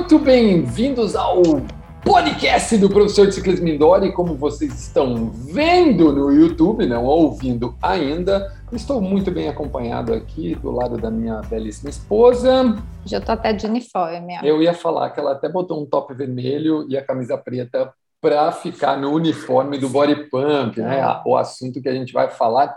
Muito bem-vindos ao podcast do professor de ciclismo indoor e como vocês estão vendo no YouTube, não ouvindo ainda, estou muito bem acompanhado aqui do lado da minha belíssima esposa. Já estou até de uniforme. Ó. Eu ia falar que ela até botou um top vermelho e a camisa preta para ficar no uniforme do body pump, né? É. O assunto que a gente vai falar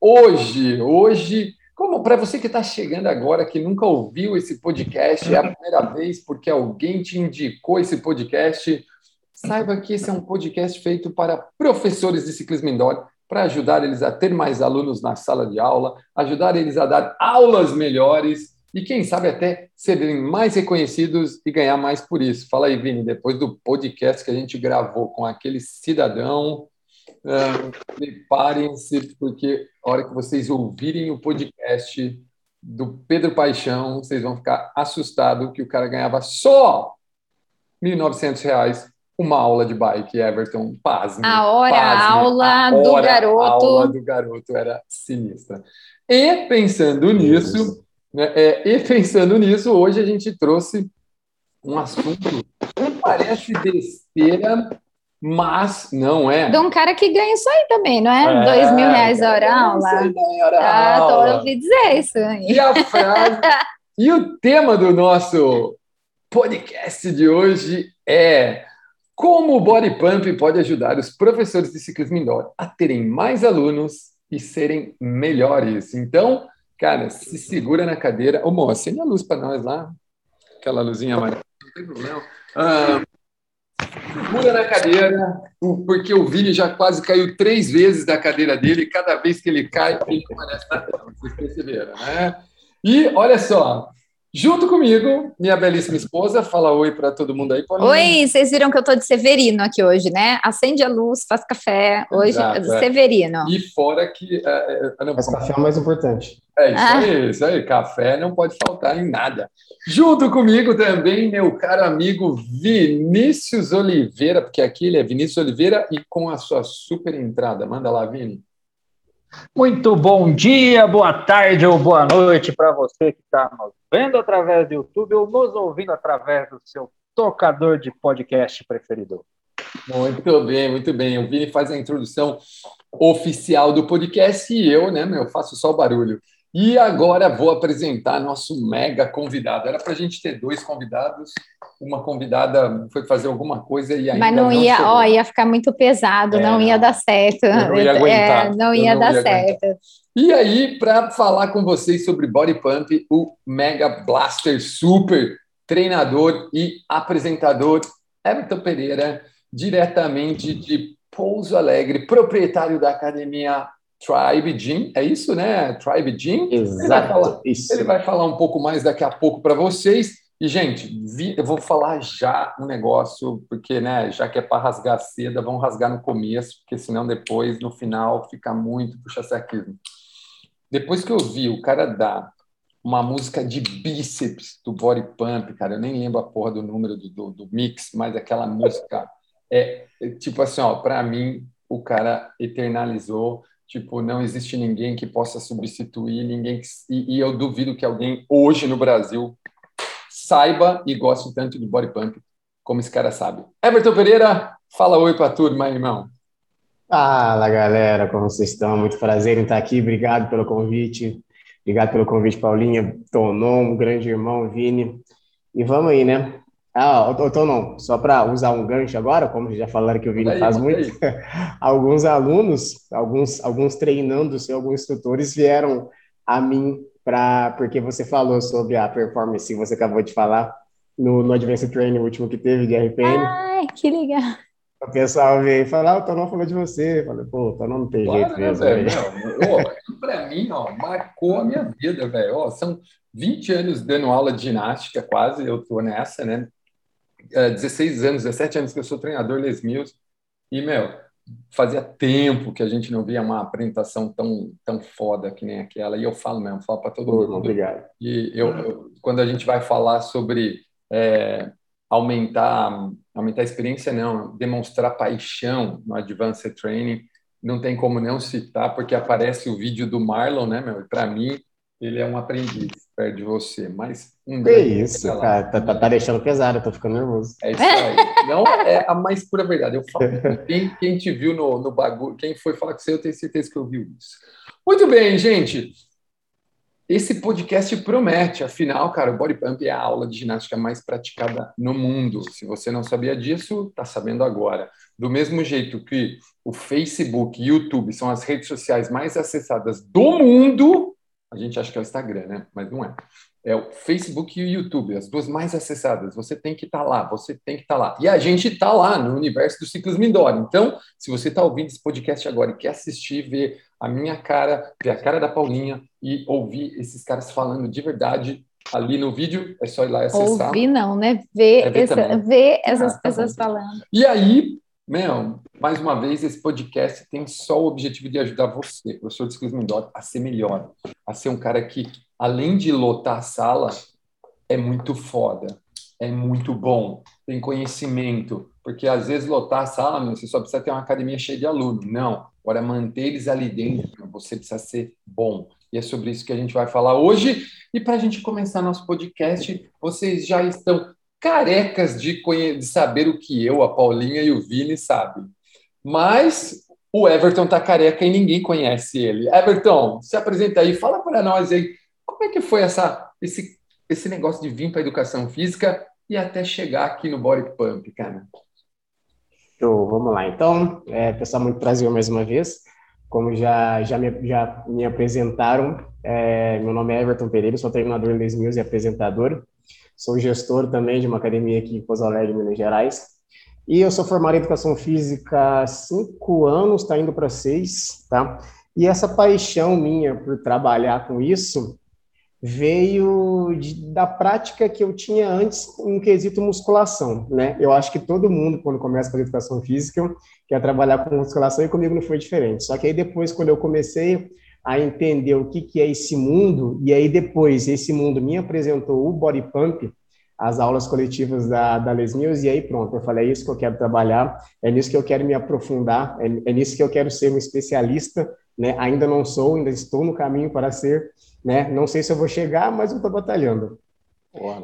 hoje. Hoje como para você que está chegando agora, que nunca ouviu esse podcast, é a primeira vez porque alguém te indicou esse podcast, saiba que esse é um podcast feito para professores de ciclismo indoor, para ajudar eles a ter mais alunos na sala de aula, ajudar eles a dar aulas melhores e, quem sabe, até serem mais reconhecidos e ganhar mais por isso. Fala aí, Vini, depois do podcast que a gente gravou com aquele cidadão Preparem-se, porque a hora que vocês ouvirem o podcast do Pedro Paixão, vocês vão ficar assustados que o cara ganhava só R$ 1.900 uma aula de bike, Everton. Pasme. A hora pasme, aula a do hora garoto. aula do garoto era sinistra. E pensando nisso, né, é, e pensando nisso, hoje a gente trouxe um assunto que parece besteira, mas não é. De um cara que ganha isso aí também, não é? é Dois mil reais a hora aula. Hora ah, aula. tô ouvindo dizer isso aí. E a frase. e o tema do nosso podcast de hoje é como o Body Pump pode ajudar os professores de ciclismo indoor a terem mais alunos e serem melhores. Então, cara, se segura na cadeira. Ô, moça, acende a luz para nós lá. Aquela luzinha amarela. Não tem problema. Ah, Segura na cadeira, porque o Vini já quase caiu três vezes da cadeira dele, e cada vez que ele cai, ele permanece na tela. Vocês perceberam, né? E olha só, Junto comigo, minha belíssima esposa, fala oi para todo mundo aí. Paulinha. Oi, vocês viram que eu estou de Severino aqui hoje, né? Acende a luz, faz café, hoje Exato, é. Severino. E fora que... É, é, não, Mas café é o mais importante. É isso ah. aí, isso aí, café não pode faltar em nada. Junto comigo também, meu caro amigo Vinícius Oliveira, porque aqui ele é Vinícius Oliveira e com a sua super entrada. Manda lá, Vini. Muito bom dia, boa tarde ou boa noite para você que está nos vendo através do YouTube ou nos ouvindo através do seu tocador de podcast preferido. Muito bem, muito bem. O Vini faz a introdução oficial do podcast e eu, né, meu, faço só barulho. E agora vou apresentar nosso mega convidado. Era para a gente ter dois convidados. Uma convidada foi fazer alguma coisa e ainda Mas não, não ia, chegou. ó, ia ficar muito pesado, é, não ia dar certo. Não ia aguentar. É, não ia não dar ia certo. Aguentar. E aí, para falar com vocês sobre Body Pump, o Mega Blaster Super treinador e apresentador Everton Pereira, diretamente de Pouso Alegre, proprietário da academia Tribe Gym, é isso, né? Tribe Gym. Exato. Ele vai falar, isso. Ele vai falar um pouco mais daqui a pouco para vocês. E, gente, vi, eu vou falar já um negócio, porque, né, já que é para rasgar seda, vamos rasgar no começo, porque senão depois, no final, fica muito puxa-saquismo. Depois que eu vi o cara dar uma música de bíceps do Body Pump, cara, eu nem lembro a porra do número do, do, do mix, mas aquela música é, é tipo assim, ó, para mim, o cara eternalizou Tipo, não existe ninguém que possa substituir ninguém. Que, e, e, eu duvido que alguém hoje no Brasil saiba e goste tanto de body pump como esse cara sabe. Everton Pereira, fala oi para a turma, irmão. Fala, galera, como vocês estão? Muito prazer em estar aqui. Obrigado pelo convite. Obrigado pelo convite, Paulinha, Tonon, grande irmão, Vini. E vamos aí, né? Ah, tô não, só para usar um gancho agora, como já falaram que o Vini aí, faz muito, alguns alunos, alguns, alguns treinandos e alguns instrutores vieram a mim para porque você falou sobre a performance que você acabou de falar no, no Advanced Training último que teve de RPM. Ai, que legal. O pessoal veio e falou, ah, o Tonon falou de você. Eu falei, pô, o Tonon não tem claro, jeito mesmo. Né, Para mim, ó, marcou a minha vida, velho. São 20 anos dando aula de ginástica, quase, eu tô nessa, né? 16 é, anos, 17 anos que eu sou treinador Les Mills, e, meu, fazia tempo que a gente não via uma apresentação tão, tão foda que nem aquela, e eu falo mesmo, falo para todo mundo. Obrigado. E eu, eu, quando a gente vai falar sobre é, aumentar, aumentar a experiência, não, demonstrar paixão no Advanced Training, não tem como não citar, porque aparece o vídeo do Marlon, né, meu? Para mim, ele é um aprendiz. Perto de você, mas um que isso, cara, tá, tá, tá, deixando pesado, eu tô ficando nervoso. É isso aí. Não é a mais pura verdade. Eu falo, quem, quem te viu no, no bagulho, quem foi falar com você, eu tenho certeza que ouviu isso. Muito bem, gente. Esse podcast promete, afinal, cara, o Body Pump é a aula de ginástica mais praticada no mundo. Se você não sabia disso, está sabendo agora. Do mesmo jeito que o Facebook e YouTube são as redes sociais mais acessadas do mundo, a gente acha que é o Instagram, né? Mas não é. É o Facebook e o YouTube, as duas mais acessadas. Você tem que estar tá lá, você tem que estar tá lá. E a gente está lá no universo do Ciclos Mindoro. Então, se você está ouvindo esse podcast agora e quer assistir, ver a minha cara, ver a cara da Paulinha e ouvir esses caras falando de verdade ali no vídeo, é só ir lá e acessar. Ouvir não, né? Ver, é ver, essa, ver essas ah, tá pessoas falando. E aí, meu, mais uma vez, esse podcast tem só o objetivo de ajudar você, professor de Skills Mendota, a ser melhor, a ser um cara que, além de lotar a sala, é muito foda, é muito bom, tem conhecimento, porque às vezes lotar a sala, meu, você só precisa ter uma academia cheia de alunos. Não, Agora, manter eles ali dentro, você precisa ser bom. E é sobre isso que a gente vai falar hoje. E para a gente começar nosso podcast, vocês já estão carecas de, de saber o que eu, a Paulinha e o Vini sabem. Mas o Everton tá careca e ninguém conhece ele. Everton, se apresenta aí, fala para nós aí, como é que foi essa, esse, esse negócio de vir para educação física e até chegar aqui no Body Pump, cara? Show, vamos lá. Então, é, pessoal, muito prazer mais uma vez. Como já, já, me, já me apresentaram, é, meu nome é Everton Pereira, sou treinador em Les Mills e apresentador. Sou gestor também de uma academia aqui em Pouso Alegre, Minas Gerais. E eu sou formado em Educação Física há cinco anos, está indo para seis, tá? E essa paixão minha por trabalhar com isso veio de, da prática que eu tinha antes em quesito musculação, né? Eu acho que todo mundo, quando começa fazer educação física, quer trabalhar com musculação e comigo não foi diferente. Só que aí depois, quando eu comecei a entender o que, que é esse mundo, e aí depois esse mundo me apresentou o Body Pump, as aulas coletivas da, da Les Mills, e aí pronto, eu falei, é isso que eu quero trabalhar, é nisso que eu quero me aprofundar, é, é nisso que eu quero ser um especialista, né? Ainda não sou, ainda estou no caminho para ser, né? Não sei se eu vou chegar, mas eu estou batalhando.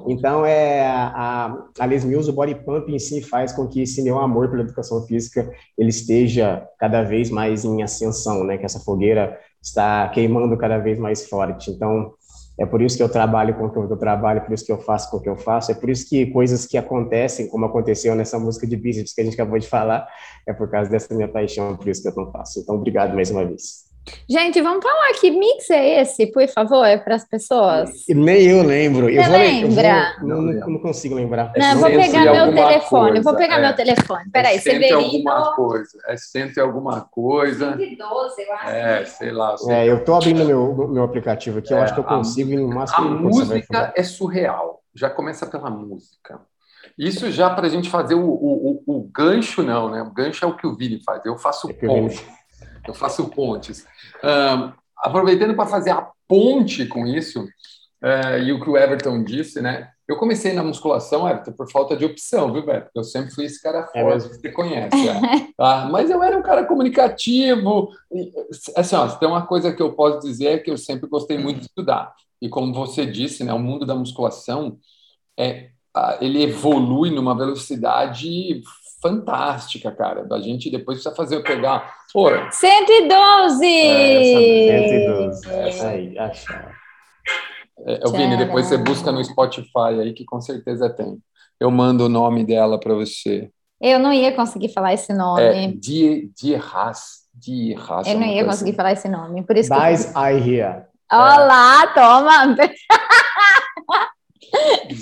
Então, é a, a Les Mills, o Body Pump em si faz com que esse meu amor pela educação física ele esteja cada vez mais em ascensão, né? Que essa fogueira está queimando cada vez mais forte. Então, é por isso que eu trabalho com o que eu trabalho, por isso que eu faço com o que eu faço, é por isso que coisas que acontecem, como aconteceu nessa música de bíceps que a gente acabou de falar, é por causa dessa minha paixão, por isso que eu não faço. Então, obrigado mais uma vez. Gente, vamos falar que mix é esse, por favor, para as pessoas? Nem eu lembro. Você eu lembra? Vou, não, não, não, consigo lembrar. Não, eu vou pegar meu telefone. Coisa. Vou pegar é. meu telefone. Peraí, é Severino. alguma coisa. É cento e alguma coisa. 112, eu acho. É, sei lá. Sei é, eu estou abrindo meu, meu aplicativo aqui. É, eu acho que eu consigo a, no máximo. A música é surreal. Já começa pela música. Isso já para a gente fazer o, o, o, o, gancho, não, né? O gancho é o que o Vini faz. Eu faço é ponte. Eu faço pontes aproveitando para fazer a ponte com isso, uh, e o que o Everton disse, né? Eu comecei na musculação, Everton, por falta de opção, viu, Beto? Eu sempre fui esse cara forte é que você conhece. É. Tá? Mas eu era um cara comunicativo. E, assim, ó, tem uma coisa que eu posso dizer é que eu sempre gostei muito de estudar. E como você disse, né, o mundo da musculação é, ele evolui numa velocidade fantástica, cara. A gente depois precisa fazer pegar. Pô, 112! É, 112. Essa aí, acha. É, Vini, depois você busca no Spotify aí, que com certeza tem. Eu mando o nome dela para você. Eu não ia conseguir falar esse nome. É, Die Haas. Die Haas. Eu não ia conseguir assim. falar esse nome. Por isso Das que... I Here. Olá, toma!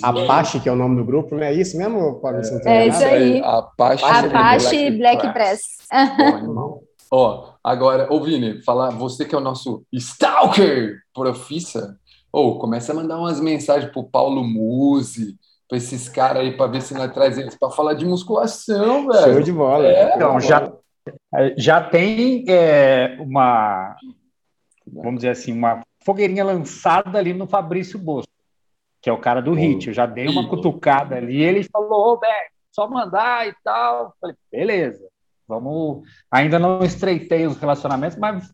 Apache, que é o nome do grupo, não é isso mesmo, Paulo? É, é isso aí. Apache, Apache Black, Black Press. Press. Ó, agora, ô Vini, falar, você que é o nosso Stalker profissa, ou começa a mandar umas mensagens pro Paulo Musi, para esses caras aí, para ver se nós traz eles para falar de musculação, velho. Show de bola. É, então, já, já tem é, uma, vamos dizer assim, uma fogueirinha lançada ali no Fabrício Bosco que é o cara do HIT. Eu já dei uma cutucada ali e ele falou, ô, Beck, só mandar e tal. Falei, beleza, vamos. Ainda não estreitei os relacionamentos, mas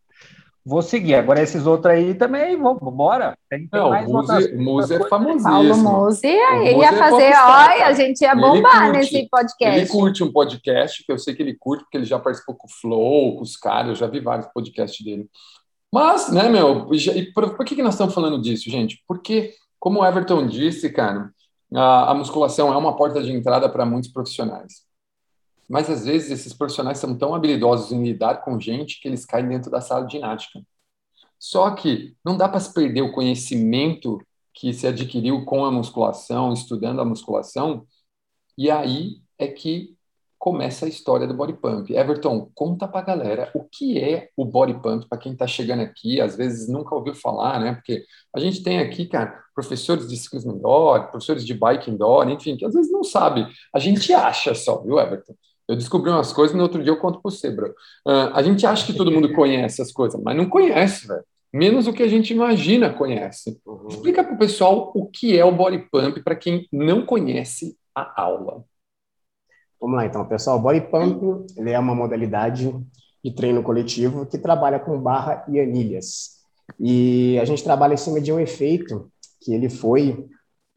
vou seguir. Agora esses outros aí também, vamos, bora. Tem, tem Não, mais o Muse, Muse é famosíssimo. Paulo Muse, ele ia é fazer, olha, a gente ia bombar curte, nesse podcast. Ele curte um podcast, que eu sei que ele curte, porque ele já participou com o Flow, com os caras, eu já vi vários podcasts dele. Mas, né, meu, e por, por que, que nós estamos falando disso, gente? Porque, como o Everton disse, cara, a, a musculação é uma porta de entrada para muitos profissionais. Mas, às vezes, esses profissionais são tão habilidosos em lidar com gente que eles caem dentro da sala de ginástica. Só que não dá para se perder o conhecimento que se adquiriu com a musculação, estudando a musculação, e aí é que começa a história do body pump. Everton, conta para a galera o que é o body pump para quem está chegando aqui, às vezes nunca ouviu falar, né? Porque a gente tem aqui, cara, professores de ciclismo indoor, professores de bike indoor, enfim, que às vezes não sabe. A gente acha só, viu, Everton? Eu descobri umas coisas no outro dia eu conto para você, bro. Uh, a gente acha que todo mundo conhece as coisas, mas não conhece, velho. Menos o que a gente imagina conhece. Uhum. Explica para o pessoal o que é o body pump para quem não conhece a aula. Vamos lá, então, pessoal. O body pump ele é uma modalidade de treino coletivo que trabalha com barra e anilhas. E a gente trabalha em cima de um efeito que ele foi,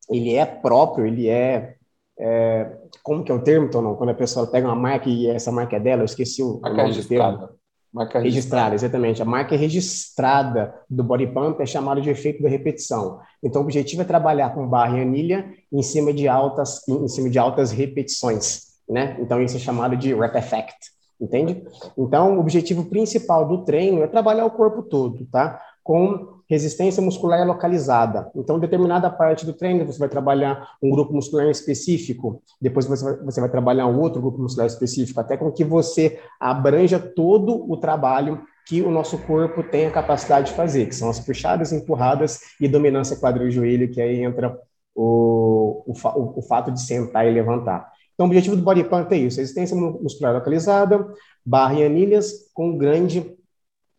ele é próprio, ele é, é como que é o termo, Tonon? Quando a pessoa pega uma marca e essa marca é dela, eu esqueci o, marca nome do termo. Marca registrada. registrada, exatamente. A marca registrada do body pump é chamada de efeito da repetição. Então, o objetivo é trabalhar com barra e anilha em cima de altas, em cima de altas repetições né? Então isso é chamado de rep effect, entende? Então o objetivo principal do treino é trabalhar o corpo todo, tá? Com resistência muscular localizada. Então, determinada parte do treino você vai trabalhar um grupo muscular específico, depois você vai, você vai trabalhar um outro grupo muscular específico, até com que você abranja todo o trabalho que o nosso corpo tem a capacidade de fazer, que são as puxadas, empurradas e dominância quadril-joelho, que aí entra o, o, o fato de sentar e levantar. Então, o objetivo do body pump é isso: resistência muscular localizada, barra e anilhas com grande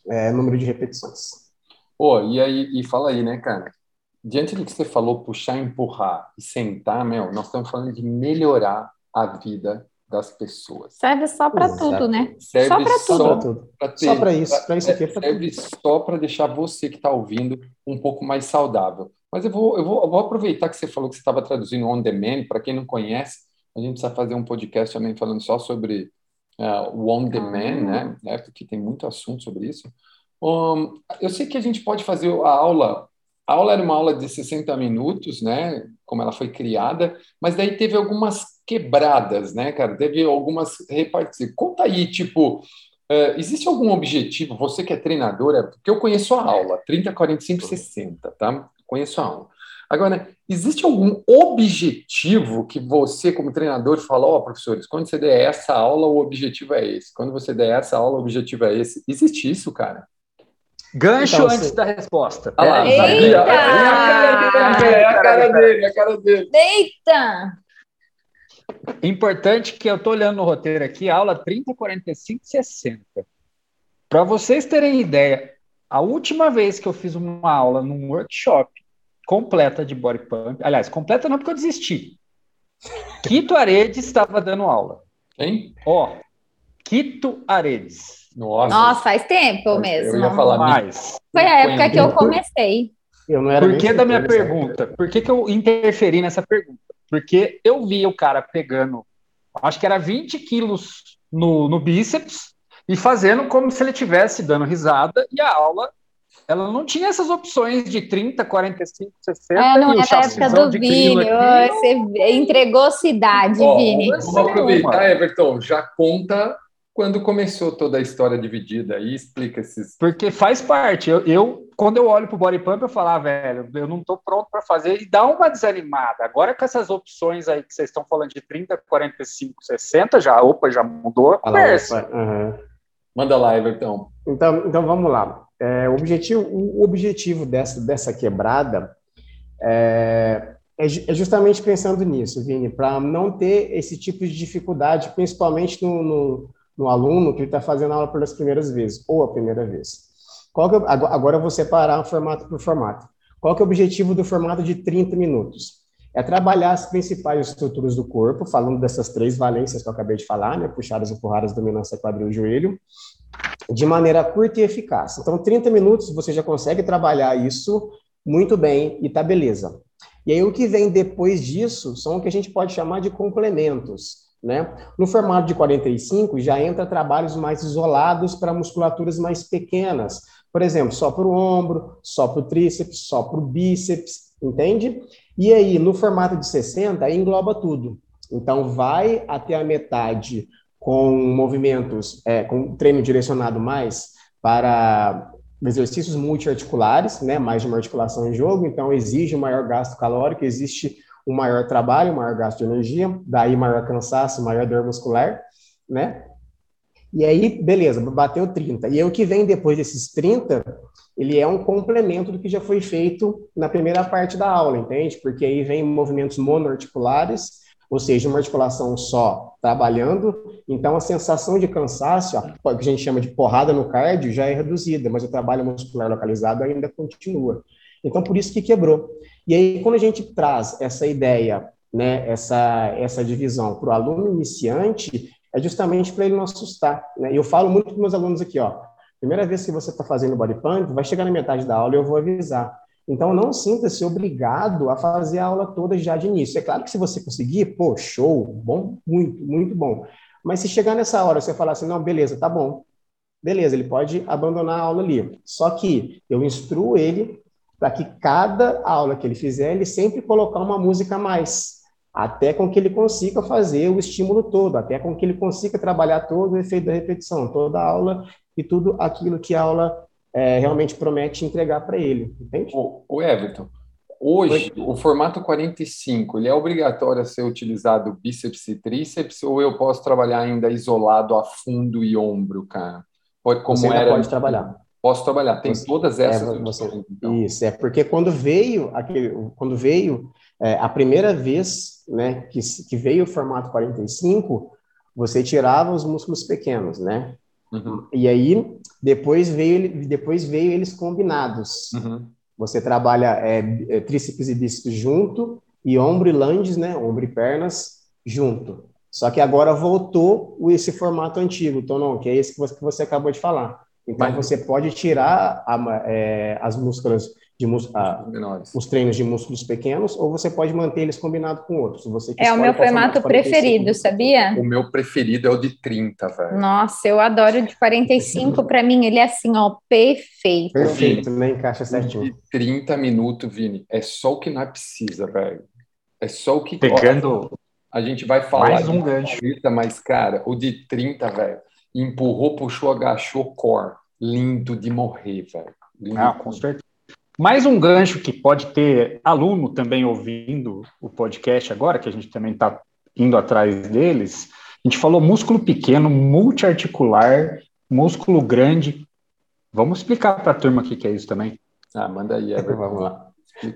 é, número de repetições. Pô, e aí, e fala aí, né, cara? Diante do que você falou, puxar, empurrar e sentar, meu, nós estamos falando de melhorar a vida das pessoas. Serve só para tudo, né? Serve só para tudo. Só para isso, para isso aqui. É serve só para deixar você que está ouvindo um pouco mais saudável. Mas eu vou, eu vou, eu vou aproveitar que você falou que você estava traduzindo on demand, para quem não conhece, a gente precisa fazer um podcast também falando só sobre uh, o on demand, né? né? Porque tem muito assunto sobre isso. Um, eu sei que a gente pode fazer a aula. A aula era uma aula de 60 minutos, né? Como ela foi criada, mas daí teve algumas quebradas, né, cara? Teve algumas repartições. Conta aí, tipo, uh, existe algum objetivo? Você que é treinadora, porque eu conheço a aula, 30, 45, 60, tá? Conheço a aula. Agora, existe algum objetivo que você, como treinador, fala, ó, oh, professores, quando você der essa aula, o objetivo é esse. Quando você der essa aula, o objetivo é esse. Existe isso, cara? Gancho então, antes você... da resposta. Ah, lá, Eita! É a cara dele, é a cara dele. Eita! Importante que eu estou olhando no roteiro aqui, aula 30, 45, 60. Para vocês terem ideia, a última vez que eu fiz uma aula num workshop completa de body pump. Aliás, completa não porque eu desisti. Quito Aredes estava dando aula. Quem? Ó, Quito Aredes. Nossa. Nossa, faz tempo mesmo. Eu ia falar mais. Foi a época que eu comecei. Eu não era Por que da minha pergunta? Por que, que eu interferi nessa pergunta? Porque eu vi o cara pegando, acho que era 20 quilos no, no bíceps e fazendo como se ele estivesse dando risada e a aula ela não tinha essas opções de 30, 45, 60. É, não é da época do Vini. Você entregou cidade, oh, Vini. Vamos aproveitar, Everton, já conta quando começou toda a história dividida aí, explica esses. Porque faz parte. Eu, eu quando eu olho para o body pump, eu falo, ah, velho, eu não estou pronto para fazer e dá uma desanimada. Agora com essas opções aí que vocês estão falando de 30, 45, 60, já, opa, já mudou a conversa. Uhum. Manda lá, Everton. Então, então vamos lá. É, o, objetivo, o objetivo dessa, dessa quebrada é, é, é justamente pensando nisso, Vini, para não ter esse tipo de dificuldade, principalmente no, no, no aluno que está fazendo aula pelas primeiras vezes, ou a primeira vez. Qual que, agora eu vou separar formato por formato. Qual que é o objetivo do formato de 30 minutos? É trabalhar as principais estruturas do corpo, falando dessas três valências que eu acabei de falar, né? Puxadas, empurradas, dominância, quadril e joelho de maneira curta e eficaz. Então, 30 minutos você já consegue trabalhar isso muito bem e tá beleza. E aí o que vem depois disso são o que a gente pode chamar de complementos. Né? No formato de 45 já entra trabalhos mais isolados para musculaturas mais pequenas. Por exemplo, só para o ombro, só para o tríceps, só para o bíceps, entende? E aí, no formato de 60, aí engloba tudo. Então, vai até a metade com movimentos, é, com treino direcionado mais para exercícios multiarticulares, né, mais de uma articulação em jogo, então exige um maior gasto calórico, existe um maior trabalho, um maior gasto de energia, daí maior cansaço, maior dor muscular, né? E aí, beleza, bateu 30. E aí, o que vem depois desses 30, ele é um complemento do que já foi feito na primeira parte da aula, entende? Porque aí vem movimentos monoarticulares, ou seja, uma articulação só trabalhando, então a sensação de cansaço, a, que a gente chama de porrada no cardio, já é reduzida, mas o trabalho muscular localizado ainda continua. Então, por isso que quebrou. E aí, quando a gente traz essa ideia, né, essa, essa divisão para o aluno iniciante, é justamente para ele não assustar. Né? Eu falo muito para meus alunos aqui, ó, primeira vez que você está fazendo body pump, vai chegar na metade da aula e eu vou avisar. Então, não sinta-se obrigado a fazer a aula toda já de início. É claro que se você conseguir, pô, show, bom, muito, muito bom. Mas se chegar nessa hora você falar assim, não, beleza, tá bom. Beleza, ele pode abandonar a aula ali. Só que eu instruo ele para que cada aula que ele fizer, ele sempre colocar uma música a mais, até com que ele consiga fazer o estímulo todo, até com que ele consiga trabalhar todo o efeito da repetição, toda a aula e tudo aquilo que a aula é, realmente promete entregar para ele, entende? O, o Everton, hoje, Oi? o formato 45, ele é obrigatório a ser utilizado bíceps e tríceps, ou eu posso trabalhar ainda isolado a fundo e ombro, cara? Pode, como Você era... pode trabalhar. Posso trabalhar, tem você, todas é, essas. É, você, então. Isso, é porque quando veio aquele, quando veio é, a primeira vez, né, que, que veio o formato 45, você tirava os músculos pequenos, né? Uhum. E aí depois veio depois veio eles combinados. Uhum. Você trabalha é, é, tríceps e bíceps junto e ombro e langes, né? Ombro e pernas junto. Só que agora voltou esse formato antigo, Tonon, que é esse que você, que você acabou de falar. Então, Mas... você pode tirar a, é, as músculas de a, os treinos de músculos pequenos, ou você pode manter eles combinados com outros. Você é o meu formato preferido, sabia? O meu preferido é o de 30, velho. Nossa, eu adoro o de 45. Para mim, ele é assim, ó, perfeito. Perfeito, né? Encaixa certinho. De 30 minutos, Vini. É só o que nós precisa, velho. É só o que. Pegando. A gente vai falar. Mais um gancho. mas, cara, o de 30, velho empurrou, puxou, agachou, core. Lindo de morrer, velho. Ah, com certeza. Mais um gancho que pode ter aluno também ouvindo o podcast agora, que a gente também está indo atrás deles. A gente falou músculo pequeno, multiarticular, músculo grande. Vamos explicar para a turma o que, que é isso também. Ah, manda aí, Everton. vamos lá.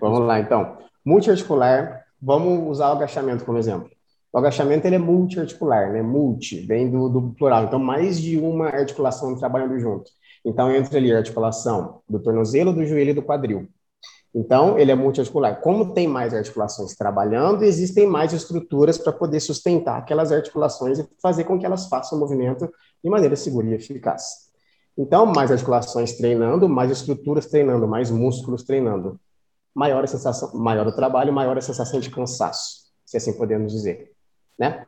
Vamos lá, então. Multiarticular, vamos usar o agachamento como exemplo. O agachamento ele é multiarticular, né? Multi, vem do, do plural. Então, mais de uma articulação trabalhando junto. Então, entra ali a articulação do tornozelo, do joelho e do quadril. Então, ele é multiarticular. Como tem mais articulações trabalhando, existem mais estruturas para poder sustentar aquelas articulações e fazer com que elas façam o movimento de maneira segura e eficaz. Então, mais articulações treinando, mais estruturas treinando, mais músculos treinando. Maior a sensação, maior o trabalho, maior a sensação de cansaço, se assim podemos dizer né?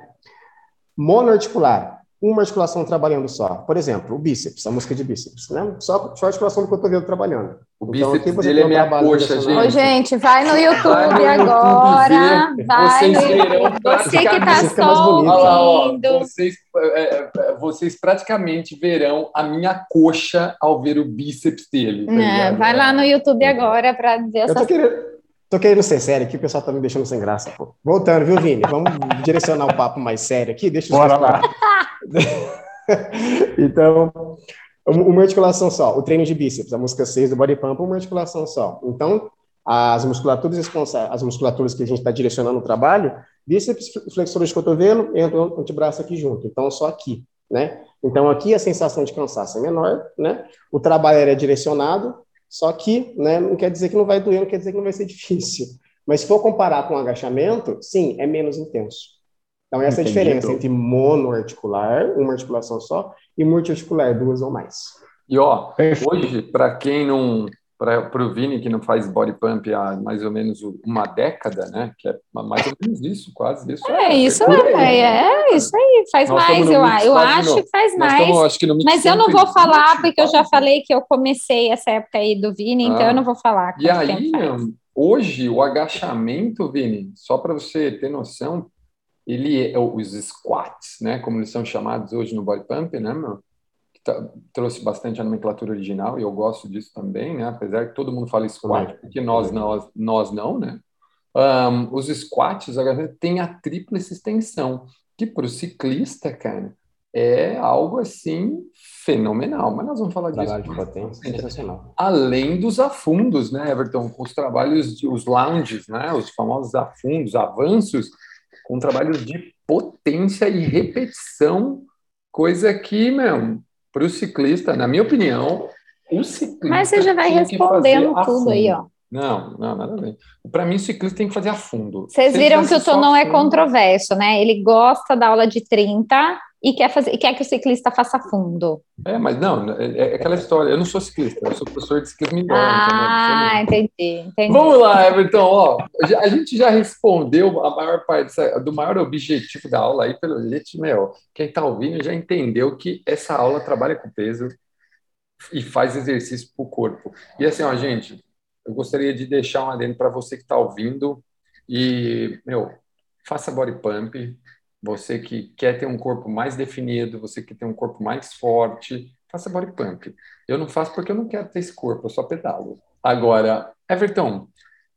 Monoarticular, uma articulação trabalhando só. Por exemplo, o bíceps, a música de bíceps, né? Só, só a articulação do cotovelo trabalhando. O então, bíceps dele é minha coxa, gente. Ô, gente, vai no YouTube vai no agora. YouTube vai vocês no YouTube. Você que está só ouvindo. Vocês, é, é, vocês praticamente verão a minha coxa ao ver o bíceps dele. Tá é, vai lá no YouTube agora para ver essa... Eu tô querendo... Tô querendo ser sério aqui, o pessoal tá me deixando sem graça. Pô. Voltando, viu, Vini? Vamos direcionar o papo mais sério aqui. Deixa Bora lá. então, uma articulação só. O treino de bíceps, a música 6 do Body Pump, uma articulação só. Então, as musculaturas, as musculaturas que a gente está direcionando no trabalho, bíceps, flexor de cotovelo, entra o antebraço aqui junto. Então, só aqui, né? Então, aqui a sensação de cansaço é menor, né? O trabalho é direcionado, só que né, não quer dizer que não vai doer, não quer dizer que não vai ser difícil. Mas se for comparar com o agachamento, sim, é menos intenso. Então, essa é a diferença entre monoarticular, uma articulação só, e multiarticular, duas ou mais. E ó, hoje, para quem não. Para o Vini, que não faz body pump há mais ou menos uma década, né? Que é mais ou menos isso, quase isso. É, é isso é, é, isso aí, faz Nós mais, eu, eu acho que faz mais. Estamos, acho que mas eu não vou falar, porque eu já falei que eu comecei essa época aí do Vini, ah. então eu não vou falar. E aí, hoje, o agachamento, Vini, só para você ter noção, ele é, os squats, né, como eles são chamados hoje no body pump, né, meu? Tá, trouxe bastante a nomenclatura original e eu gosto disso também, né? Apesar que todo mundo fala squat, porque nós nós nós não, né? Um, os squats tem a tríplice extensão, que para o ciclista, cara, é algo assim fenomenal. Mas nós vamos falar Trabalho disso. De potência, sensacional. Além dos afundos, né, Everton? Os trabalhos, de, os lounges, né? Os famosos afundos, avanços com trabalhos de potência e repetição, coisa que, meu, para o ciclista, na minha opinião, o ciclista. Mas você já vai respondendo tudo aí, ó. Não, não, nada a ver. Para mim, o ciclista tem que fazer a fundo. Vocês viram que o Tonon é controverso, né? Ele gosta da aula de 30 e quer, fazer, quer que o ciclista faça fundo. É, mas não, é, é aquela história. Eu não sou ciclista, eu sou professor de ciclismo indoor. Ah, entendi, entendi. Vamos lá, Everton. Ó, a gente já respondeu a maior parte do maior objetivo da aula aí pelo jeito, meu. Quem está ouvindo já entendeu que essa aula trabalha com peso e faz exercício para o corpo. E assim, ó, gente, eu gostaria de deixar um adendo para você que está ouvindo e, meu, faça body pump você que quer ter um corpo mais definido, você que tem um corpo mais forte, faça body pump. Eu não faço porque eu não quero ter esse corpo, eu só pedalo. Agora, Everton,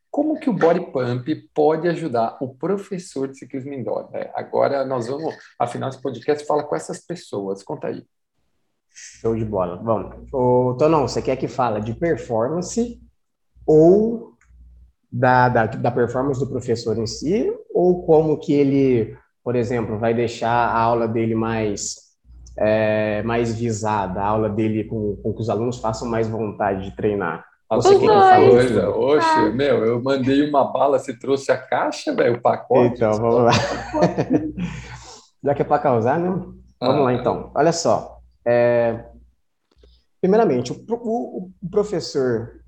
como que o body pump pode ajudar o professor de ciclismo indoor? É, agora nós vamos, afinal, esse podcast fala com essas pessoas. Conta aí. Show de bola. Vamos. Ô, Tonão, você quer que fala de performance ou da, da, da performance do professor em si, ou como que ele por exemplo, vai deixar a aula dele mais, é, mais visada, a aula dele com, com que os alunos façam mais vontade de treinar. Você que coisa, oxe, ah. meu, eu mandei uma bala, você trouxe a caixa, velho, o pacote. Então, vamos lá. Já que é para causar, né? Vamos ah. lá, então. Olha só. É... Primeiramente, o, o, o professor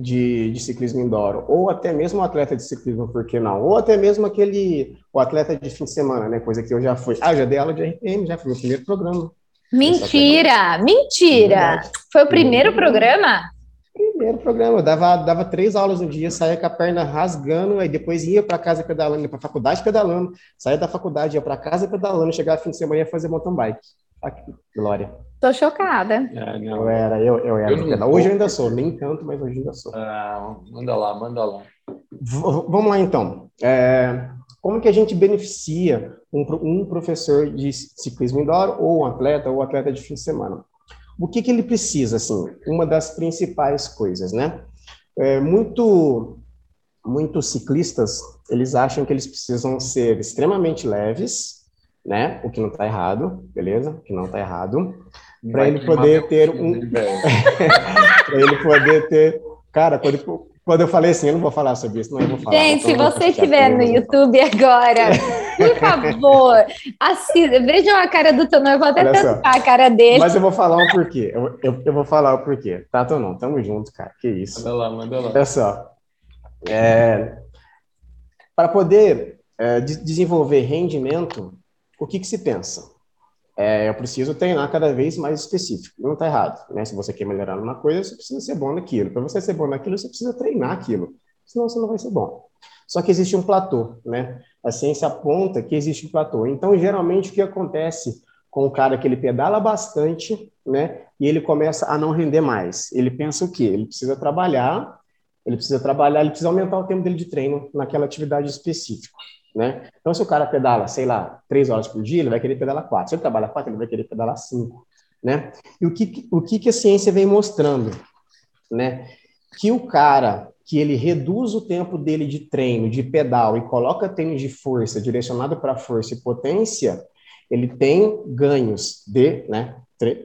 de, de ciclismo indoor, ou até mesmo o atleta de ciclismo, por que não? Ou até mesmo aquele, o atleta de fim de semana, né? Coisa que eu já fui. Ah, já dei aula de RPM, já foi meu primeiro programa. Mentira! Mentira! Foi o primeiro programa? Primeiro programa, eu dava, dava três aulas no dia, saía com a perna rasgando, aí depois ia para casa pedalando, ia para a faculdade pedalando, saía da faculdade, ia para casa pedalando, chegava fim de semana ia fazer mountain bike. Que glória. Tô chocada. É, eu era, eu, eu era. Eu hoje eu ainda sou, nem tanto, mas hoje ainda sou. Ah, manda lá, manda lá. V vamos lá então. É, como que a gente beneficia um, um, professor de ciclismo indoor, ou um atleta, ou atleta de fim de semana? O que, que ele precisa, assim? Uma das principais coisas, né? É, muito, muitos ciclistas, eles acham que eles precisam ser extremamente leves, né? O que não está errado, beleza? O que não está errado para ele poder ter um. para ele poder ter. Cara, quando, quando eu falei assim, eu não vou falar sobre isso, não eu vou falar. Gente, se você estiver no YouTube agora, por favor, assista, vejam a cara do Tonão, eu vou até tampar a cara dele. Mas eu vou falar o porquê. Eu, eu, eu vou falar o porquê. Tá, Tonão? Tamo junto, cara. Que isso. Manda lá, manda lá. Olha só. É, para poder é, desenvolver rendimento, o que, que se pensa? é, eu preciso treinar cada vez mais específico. Não está errado, né? Se você quer melhorar numa coisa, você precisa ser bom naquilo. Para você ser bom naquilo, você precisa treinar aquilo. Senão você não vai ser bom. Só que existe um platô, né? A ciência aponta que existe um platô. Então, geralmente, o que acontece com o cara que ele pedala bastante, né? E ele começa a não render mais. Ele pensa o quê? Ele precisa trabalhar, ele precisa trabalhar, ele precisa aumentar o tempo dele de treino naquela atividade específica. Né? Então, se o cara pedala, sei lá, três horas por dia, ele vai querer pedalar quatro. Se ele trabalha quatro, ele vai querer pedalar cinco. Né? E o que, o que, a ciência vem mostrando? Né? Que o cara que ele reduz o tempo dele de treino, de pedal, e coloca tênis de força, direcionado para força e potência, ele tem ganhos de, né,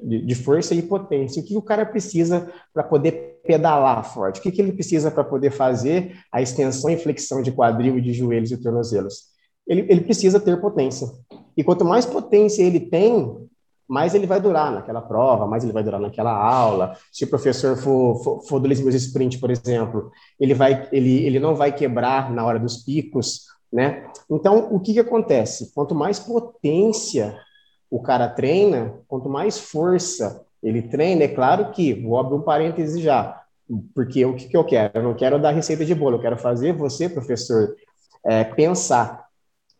de força e potência. O que o cara precisa para poder pedalar forte? O que, que ele precisa para poder fazer a extensão e flexão de quadril, de joelhos e tornozelos? Ele, ele precisa ter potência. E quanto mais potência ele tem, mais ele vai durar naquela prova, mais ele vai durar naquela aula. Se o professor for, for, for do Lisboa Sprint, por exemplo, ele, vai, ele, ele não vai quebrar na hora dos picos, né? Então, o que, que acontece? Quanto mais potência o cara treina, quanto mais força ele treina, é claro que, vou abrir um parêntese já, porque o que, que eu quero? Eu não quero dar receita de bolo, eu quero fazer você, professor, é, pensar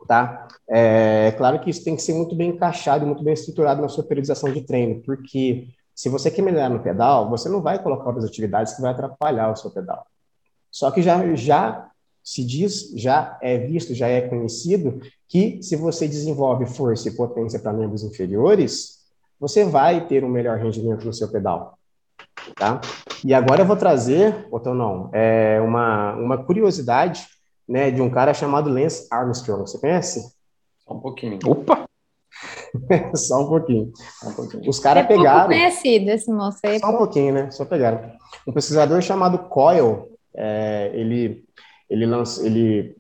tá? É, claro que isso tem que ser muito bem encaixado, muito bem estruturado na sua periodização de treino, porque se você quer melhorar no pedal, você não vai colocar outras atividades que vai atrapalhar o seu pedal. Só que já, já se diz, já é visto, já é conhecido que se você desenvolve força e potência para membros inferiores, você vai ter um melhor rendimento no seu pedal. Tá? E agora eu vou trazer, ou não, é uma, uma curiosidade né, de um cara chamado Lance Armstrong. Você conhece? Só um pouquinho. Opa! Só um pouquinho. Só um pouquinho. Os caras é pegaram. conhecido esse moço aí. Só um pouquinho, né? Só pegaram. Um pesquisador chamado Coyle, é, ele, ele, lançou, ele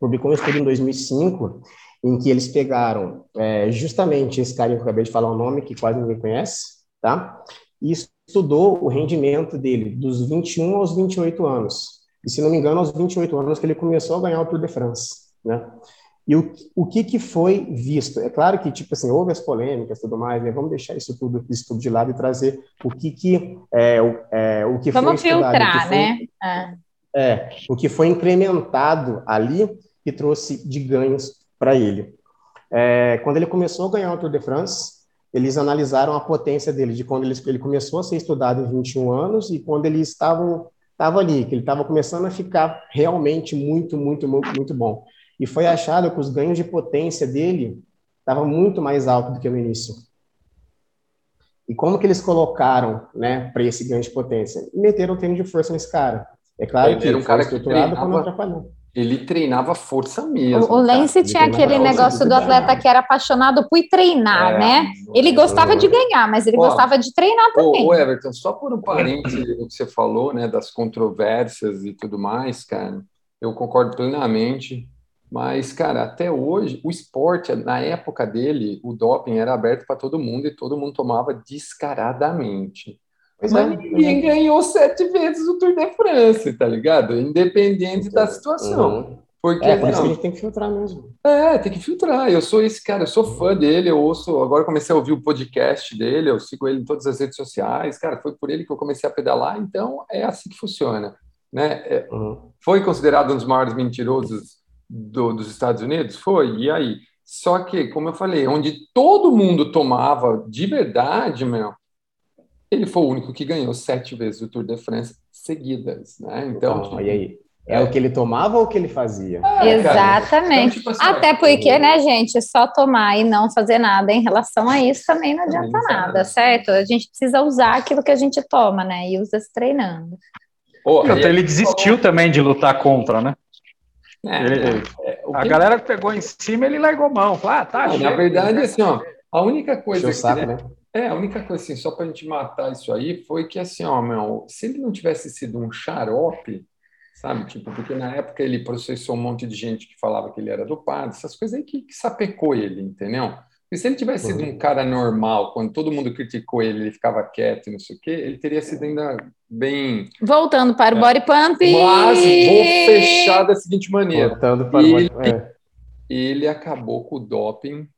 publicou um estudo em 2005 em que eles pegaram é, justamente esse cara que eu acabei de falar o nome, que quase ninguém conhece, tá? E estudou o rendimento dele dos 21 aos 28 anos. E, se não me engano, aos 28 anos que ele começou a ganhar o Tour de France, né? E o, o que, que foi visto? É claro que, tipo assim, houve as polêmicas e tudo mais, né? Vamos deixar isso tudo, isso tudo de lado e trazer o que, que, é, o, é, o que Vamos foi estudado. filtrar, foi, né? É. é, o que foi incrementado ali que trouxe de ganhos para ele. É, quando ele começou a ganhar o Tour de France, eles analisaram a potência dele, de quando ele, ele começou a ser estudado em 21 anos e quando estavam estava ali, que ele estava começando a ficar realmente muito, muito, muito, muito bom. E foi achado que os ganhos de potência dele estavam muito mais alto do que no início. E como que eles colocaram, né, para esse ganho de potência? meteram o treino de força nesse cara. É claro que um cara estruturado para não atrapalhar. Ele treinava força mesmo. O, o Lance cara. tinha aquele negócio do atleta que era apaixonado por treinar, é, né? Ele gostava de ganhar, mas ele gostava de treinar também. Ô, Everton, só por um parênteses o que você falou, né, das controvérsias e tudo mais, cara, eu concordo plenamente. Mas, cara, até hoje, o esporte, na época dele, o doping era aberto para todo mundo e todo mundo tomava descaradamente. Pois Mas é, ninguém é. ganhou sete vezes o Tour de France, tá ligado? Independente da situação. Uhum. Porque, é, por isso que a gente tem que filtrar mesmo. É, tem que filtrar. Eu sou esse cara, eu sou fã dele, eu ouço, agora comecei a ouvir o podcast dele, eu sigo ele em todas as redes sociais, cara, foi por ele que eu comecei a pedalar, então é assim que funciona. Né? É, uhum. Foi considerado um dos maiores mentirosos do, dos Estados Unidos? Foi, e aí? Só que, como eu falei, onde todo mundo tomava de verdade, meu, ele foi o único que ganhou sete vezes o Tour de France seguidas, né? Então, então e aí? É, é, o que ele tomava ou o que ele fazia? É, Exatamente. Então, tipo assim, Até porque, né, gente, só tomar e não fazer nada em relação a isso também não adianta nada, certo? A gente precisa usar aquilo que a gente toma, né? E usa se treinando. Oh, então, ele desistiu também de lutar contra, né? É, ele, é, a que... galera pegou em cima, ele largou mão. ah, tá. Não, na verdade, assim, ó, a única coisa que, saco, né? É, a única coisa assim, só para a gente matar isso aí, foi que assim, ó, meu, se ele não tivesse sido um xarope, sabe? Tipo, porque na época ele processou um monte de gente que falava que ele era dopado, essas coisas aí que, que sapecou ele, entendeu? Porque se ele tivesse sido um uhum. cara normal, quando todo mundo criticou ele, ele ficava quieto e não sei o quê, ele teria sido ainda bem. Voltando para o é, body pump. Mas vou fechar da seguinte maneira. Voltando para ele, o body é. ele acabou com o doping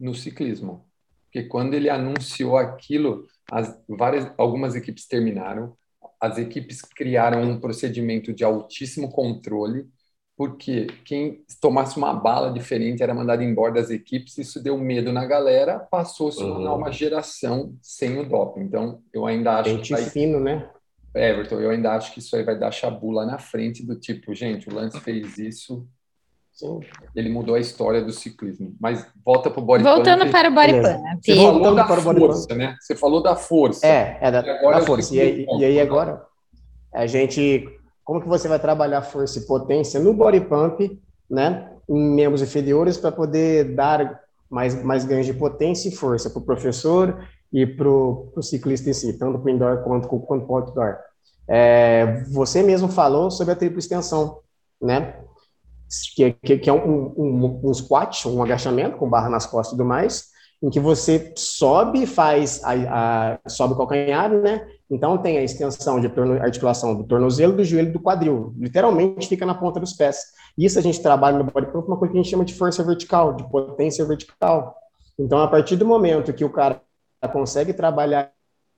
no ciclismo porque quando ele anunciou aquilo, as várias, algumas equipes terminaram, as equipes criaram um procedimento de altíssimo controle, porque quem tomasse uma bala diferente era mandado embora das equipes, isso deu medo na galera, passou-se uhum. uma geração sem o doping. Então, eu ainda acho Gente que vai... fino, né? Everton, eu ainda acho que isso aí vai dar chabula na frente do tipo, gente, o Lance fez isso, ele mudou a história do ciclismo. Mas volta para o body Voltando para o body pump. Você falou da força, né? Você falou da força. É, é da, da força. E aí, e aí agora, a gente... Como que você vai trabalhar força e potência no body pump, né? Em membros inferiores para poder dar mais, mais ganhos de potência e força para o professor e para o ciclista em si, tanto para o indoor quanto para o outdoor. É, você mesmo falou sobre a tripla extensão, né? Que, que, que é um, um, um squat, um agachamento com barra nas costas e tudo mais, em que você sobe, faz a, a, sobe o calcanhar, né? Então tem a extensão de torno, articulação do tornozelo, do joelho, do quadril. Literalmente fica na ponta dos pés. Isso a gente trabalha no body pump, uma coisa que a gente chama de força vertical, de potência vertical. Então a partir do momento que o cara consegue trabalhar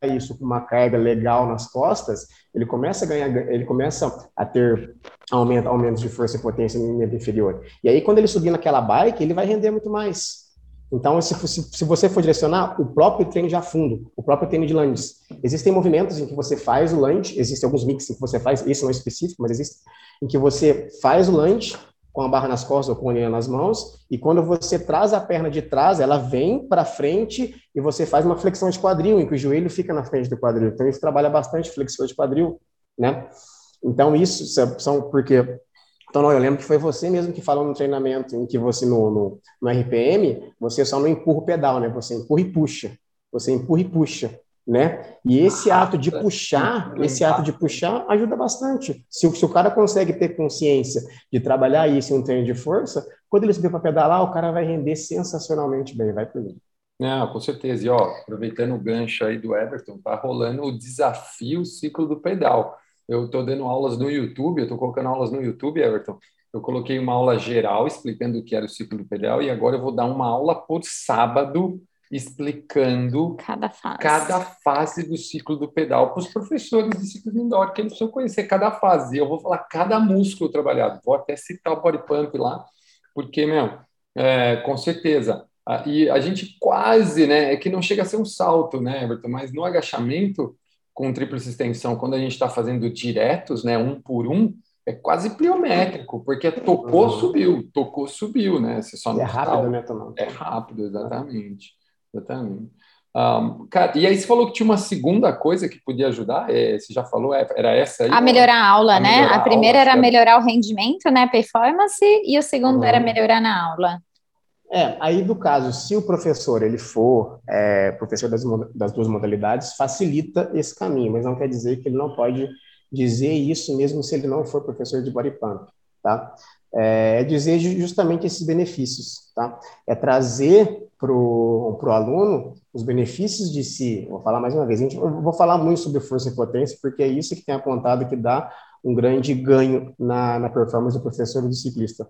isso com uma carga legal nas costas, ele começa a ganhar, ele começa a ter aumento, aumento de força e potência no membro inferior. E aí quando ele subir naquela bike, ele vai render muito mais. Então, se, se, se, você for direcionar, o próprio treino de afundo, o próprio treino de lunges. Existem movimentos em que você faz o lunge, existem alguns mix em que você faz, esse não é específico, mas existe, em que você faz o lunge com a barra nas costas ou com a linha nas mãos, e quando você traz a perna de trás, ela vem para frente e você faz uma flexão de quadril, em que o joelho fica na frente do quadril. Então, isso trabalha bastante flexão de quadril, né? Então, isso são porque então, não, eu lembro que foi você mesmo que falou no treinamento, em que você, no, no, no, RPM, você só não empurra o pedal, né? Você empurra e puxa. Você empurra e puxa, né? E esse ato de puxar, esse ato de puxar ajuda bastante. Se, se o cara consegue ter consciência de trabalhar isso em um treino de força, quando ele subir para pedalar, o cara vai render sensacionalmente bem, vai por mim. Não, com certeza. E, ó, aproveitando o gancho aí do Everton, tá rolando o desafio ciclo do pedal. Eu estou dando aulas no YouTube, eu estou colocando aulas no YouTube, Everton. Eu coloquei uma aula geral explicando o que era o ciclo do pedal e agora eu vou dar uma aula por sábado explicando cada fase, cada fase do ciclo do pedal para os professores de ciclo indoor, que eles precisam conhecer cada fase. Eu vou falar cada músculo trabalhado. Vou até citar o body pump lá, porque, meu, é, com certeza. E a gente quase, né? É que não chega a ser um salto, né, Everton? Mas no agachamento, com tríplice extensão, quando a gente está fazendo diretos, né, um por um, é quase pliométrico, porque tocou, uhum. subiu, tocou, subiu, né? Você só não é rápido, né? É rápido, exatamente. Exatamente. Um, cara, e aí você falou que tinha uma segunda coisa que podia ajudar, é, você já falou, é, era essa aí? A melhorar a aula, a né? A primeira aula, era melhorar o rendimento, né, performance, e o segundo uhum. era melhorar na aula. É, aí do caso, se o professor ele for é, professor das, das duas modalidades, facilita esse caminho, mas não quer dizer que ele não pode dizer isso mesmo se ele não for professor de body pump, tá? É, é dizer justamente esses benefícios, tá? É trazer para o aluno os benefícios de si. Vou falar mais uma vez, gente, vou falar muito sobre força e potência, porque é isso que tem apontado que dá um grande ganho na, na performance do professor e do ciclista.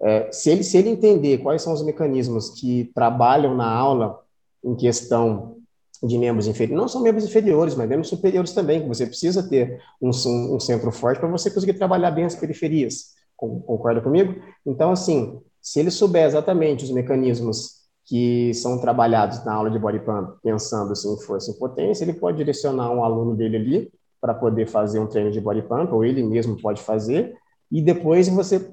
É, se, ele, se ele entender quais são os mecanismos que trabalham na aula em questão de membros inferiores, não são membros inferiores, mas membros superiores também, que você precisa ter um, um centro forte para você conseguir trabalhar bem as periferias. Concorda comigo? Então, assim, se ele souber exatamente os mecanismos que são trabalhados na aula de body pump, pensando assim, em força e potência, ele pode direcionar um aluno dele ali para poder fazer um treino de body pump, ou ele mesmo pode fazer, e depois você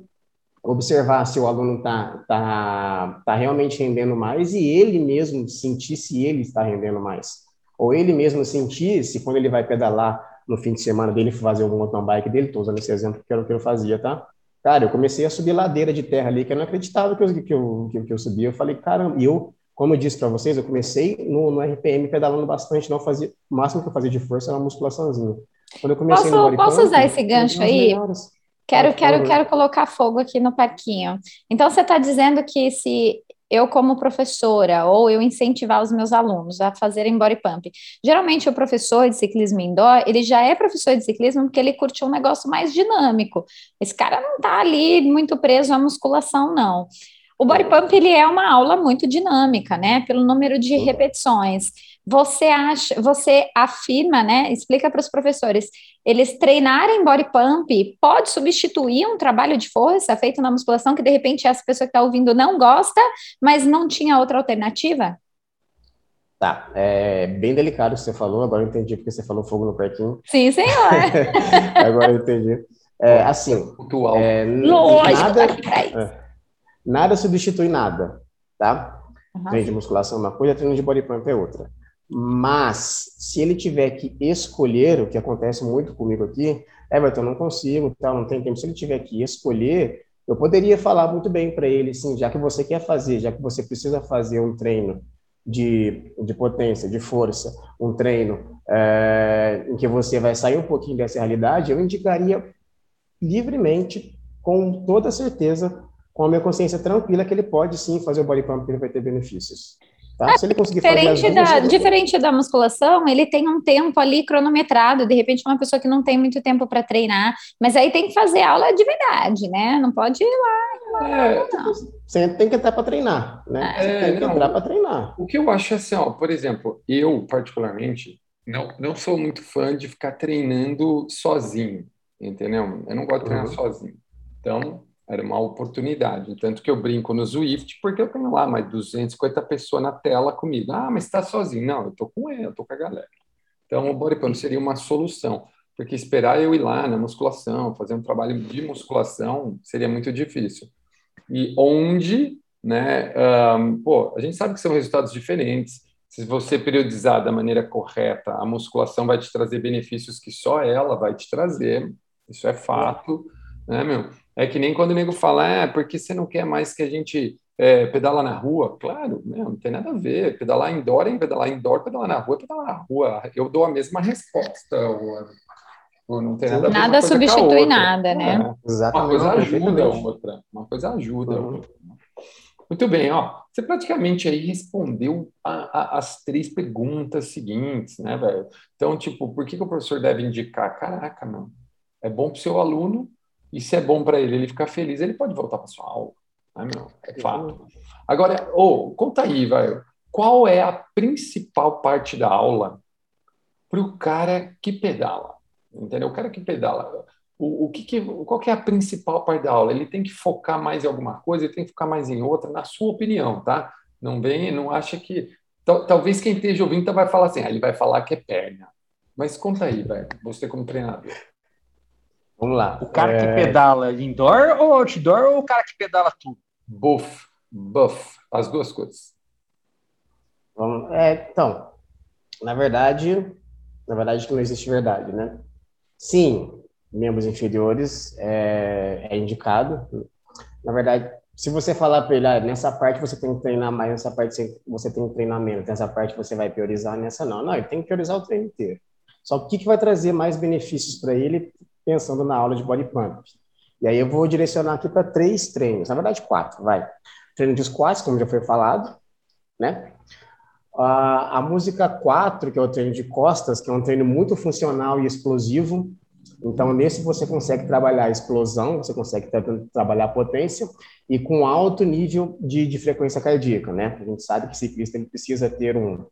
observar se o aluno está tá, tá realmente rendendo mais e ele mesmo sentir se ele está rendendo mais. Ou ele mesmo sentir se quando ele vai pedalar no fim de semana dele, fazer algum mountain bike dele, estou usando esse exemplo que era o que eu fazia, tá? Cara, eu comecei a subir ladeira de terra ali, que eu não acreditava que eu, que eu, que eu subia. Eu falei, caramba, e eu, como eu disse para vocês, eu comecei no, no RPM pedalando bastante, não fazia, o máximo que eu fazia de força era uma musculaçãozinha. Quando eu comecei posso, no posso usar esse gancho aí? Quero, quero, quero colocar fogo aqui no parquinho. Então, você está dizendo que se eu, como professora, ou eu incentivar os meus alunos a fazerem body pump, geralmente o professor de ciclismo indoor, ele já é professor de ciclismo porque ele curte um negócio mais dinâmico. Esse cara não está ali muito preso à musculação, não. O body pump, ele é uma aula muito dinâmica, né? Pelo número de repetições. Você acha, você afirma, né? Explica para os professores, eles treinarem body pump pode substituir um trabalho de força feito na musculação que de repente essa pessoa que está ouvindo não gosta, mas não tinha outra alternativa? Tá, é bem delicado o que você falou, agora eu entendi porque você falou fogo no parquinho. Sim, senhor. agora eu entendi. É, assim, é, Lógico, nada, é, nada substitui nada, tá? Uhum. Treino de musculação é uma coisa, treino de body pump é outra. Mas, se ele tiver que escolher, o que acontece muito comigo aqui, Everton, não consigo, tal, não tem tempo. Se ele tiver que escolher, eu poderia falar muito bem para ele, sim, já que você quer fazer, já que você precisa fazer um treino de, de potência, de força, um treino é, em que você vai sair um pouquinho dessa realidade, eu indicaria livremente com toda certeza, com a minha consciência tranquila, que ele pode sim fazer o body pump, que ele vai ter benefícios. Tá? É, Se ele conseguir diferente fazer da, duas, Diferente da musculação, ele tem um tempo ali cronometrado. De repente, uma pessoa que não tem muito tempo para treinar, mas aí tem que fazer aula de verdade, né? Não pode ir lá. É, não. Você tem que entrar para treinar, né? É, tem que não, entrar para treinar. O que eu acho é assim, ó, por exemplo, eu, particularmente, não, não sou muito fã de ficar treinando sozinho, entendeu? Eu não gosto de treinar uhum. sozinho. Então, era uma oportunidade. Tanto que eu brinco no Zwift, porque eu tenho lá mais 250 pessoas na tela comigo. Ah, mas está sozinho. Não, eu estou com ele, eu estou com a galera. Então, o body seria uma solução. Porque esperar eu ir lá na musculação, fazer um trabalho de musculação, seria muito difícil. E onde, né, um, pô, a gente sabe que são resultados diferentes. Se você periodizar da maneira correta, a musculação vai te trazer benefícios que só ela vai te trazer. Isso é fato, né, meu? É que nem quando o nego fala, é, porque você não quer mais que a gente é, pedala na rua? Claro, né, não tem nada a ver. Pedalar indoor é pedalar indoor, pedalar na rua, pedalar na rua. Eu dou a mesma resposta. Ou, ou não tem nada a ver Nada substitui nada, né? É, Exatamente. Uma coisa ajuda a outra. Uma coisa ajuda uhum. outra. Muito bem, ó. Você praticamente aí respondeu a, a, as três perguntas seguintes, né, velho? Então, tipo, por que, que o professor deve indicar? Caraca, não. É bom para o seu aluno e se é bom para ele, ele ficar feliz, ele pode voltar para sua aula. Né, meu? É fato. Agora, oh, conta aí, vai. Qual é a principal parte da aula para o cara que pedala? Entendeu? O cara que pedala. O, o que, que qual que é a principal parte da aula? Ele tem que focar mais em alguma coisa, ele tem que focar mais em outra, na sua opinião, tá? Não vem, não acha que. Talvez quem esteja ouvindo vai falar assim, ah, ele vai falar que é perna. Mas conta aí, velho, você como treinador. Vamos lá. O cara é... que pedala indoor ou outdoor ou o cara que pedala tudo? Buff, buff, as duas coisas. Vamos, é, então, na verdade, na verdade não existe verdade, né? Sim, membros inferiores é, é indicado. Na verdade, se você falar para ele, ah, nessa parte você tem que treinar mais, nessa parte você tem que treinar menos, nessa parte você vai priorizar, nessa não. Não, ele tem que priorizar o treino inteiro. Só o que, que vai trazer mais benefícios para ele pensando na aula de body pump. E aí eu vou direcionar aqui para três treinos, na verdade quatro, vai. Treino de squats, como já foi falado, né? A, a música 4, que é o treino de costas, que é um treino muito funcional e explosivo. Então, nesse você consegue trabalhar explosão, você consegue tra trabalhar potência e com alto nível de, de frequência cardíaca, né? A gente sabe que ciclista ele precisa ter um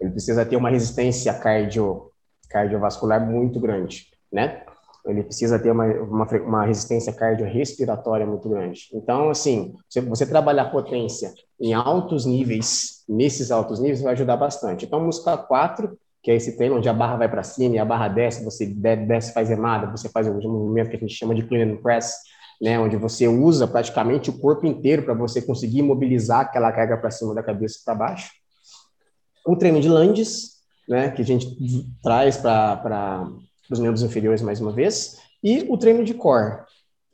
ele precisa ter uma resistência cardio, cardiovascular muito grande né? Ele precisa ter uma, uma, uma resistência cardiorrespiratória muito grande. Então, assim, se você trabalhar potência em altos níveis, nesses altos níveis, vai ajudar bastante. Então, música 4, que é esse treino onde a barra vai para cima e a barra desce, você desce, faz remada, você faz um movimento que a gente chama de clean and press, né, onde você usa praticamente o corpo inteiro para você conseguir mobilizar aquela carga para cima da cabeça para baixo. O treino de lunges, né, que a gente traz para dos membros inferiores mais uma vez, e o treino de core,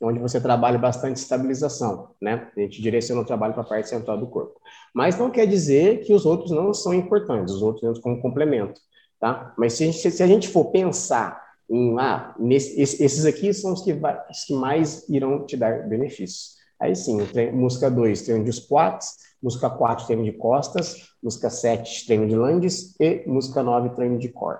onde você trabalha bastante estabilização, né? A gente direciona o trabalho para a parte central do corpo. Mas não quer dizer que os outros não são importantes, os outros entram como complemento, tá? Mas se a gente, se a gente for pensar em, ah, nesse, esses aqui são os que, vai, os que mais irão te dar benefícios. Aí sim, treino, música 2, treino de squats, música 4, treino de costas, música 7, treino de lunges e música 9, treino de core.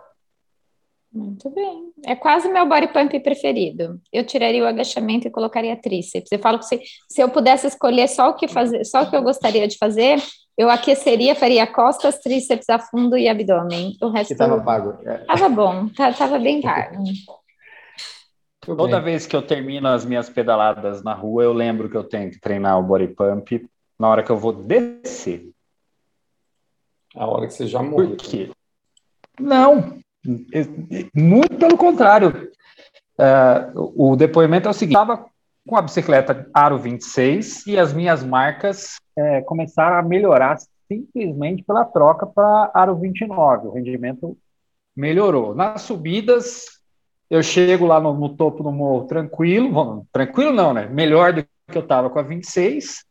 Muito bem. É quase meu body pump preferido. Eu tiraria o agachamento e colocaria tríceps. Eu falo que se, se eu pudesse escolher só o que fazer, só o que eu gostaria de fazer, eu aqueceria, faria costas, tríceps a fundo e abdômen. O resto estava pago. Tava bom, tava bem pago. Toda vez que eu termino as minhas pedaladas na rua, eu lembro que eu tenho que treinar o body pump na hora que eu vou descer. A hora que você já morreu. Por quê? Não, muito pelo contrário. Uh, o depoimento é o seguinte: estava com a bicicleta Aro 26 e as minhas marcas é, começaram a melhorar simplesmente pela troca para Aro 29. O rendimento melhorou. Nas subidas, eu chego lá no, no topo do morro tranquilo, tranquilo não, né? Melhor do que eu estava com a 26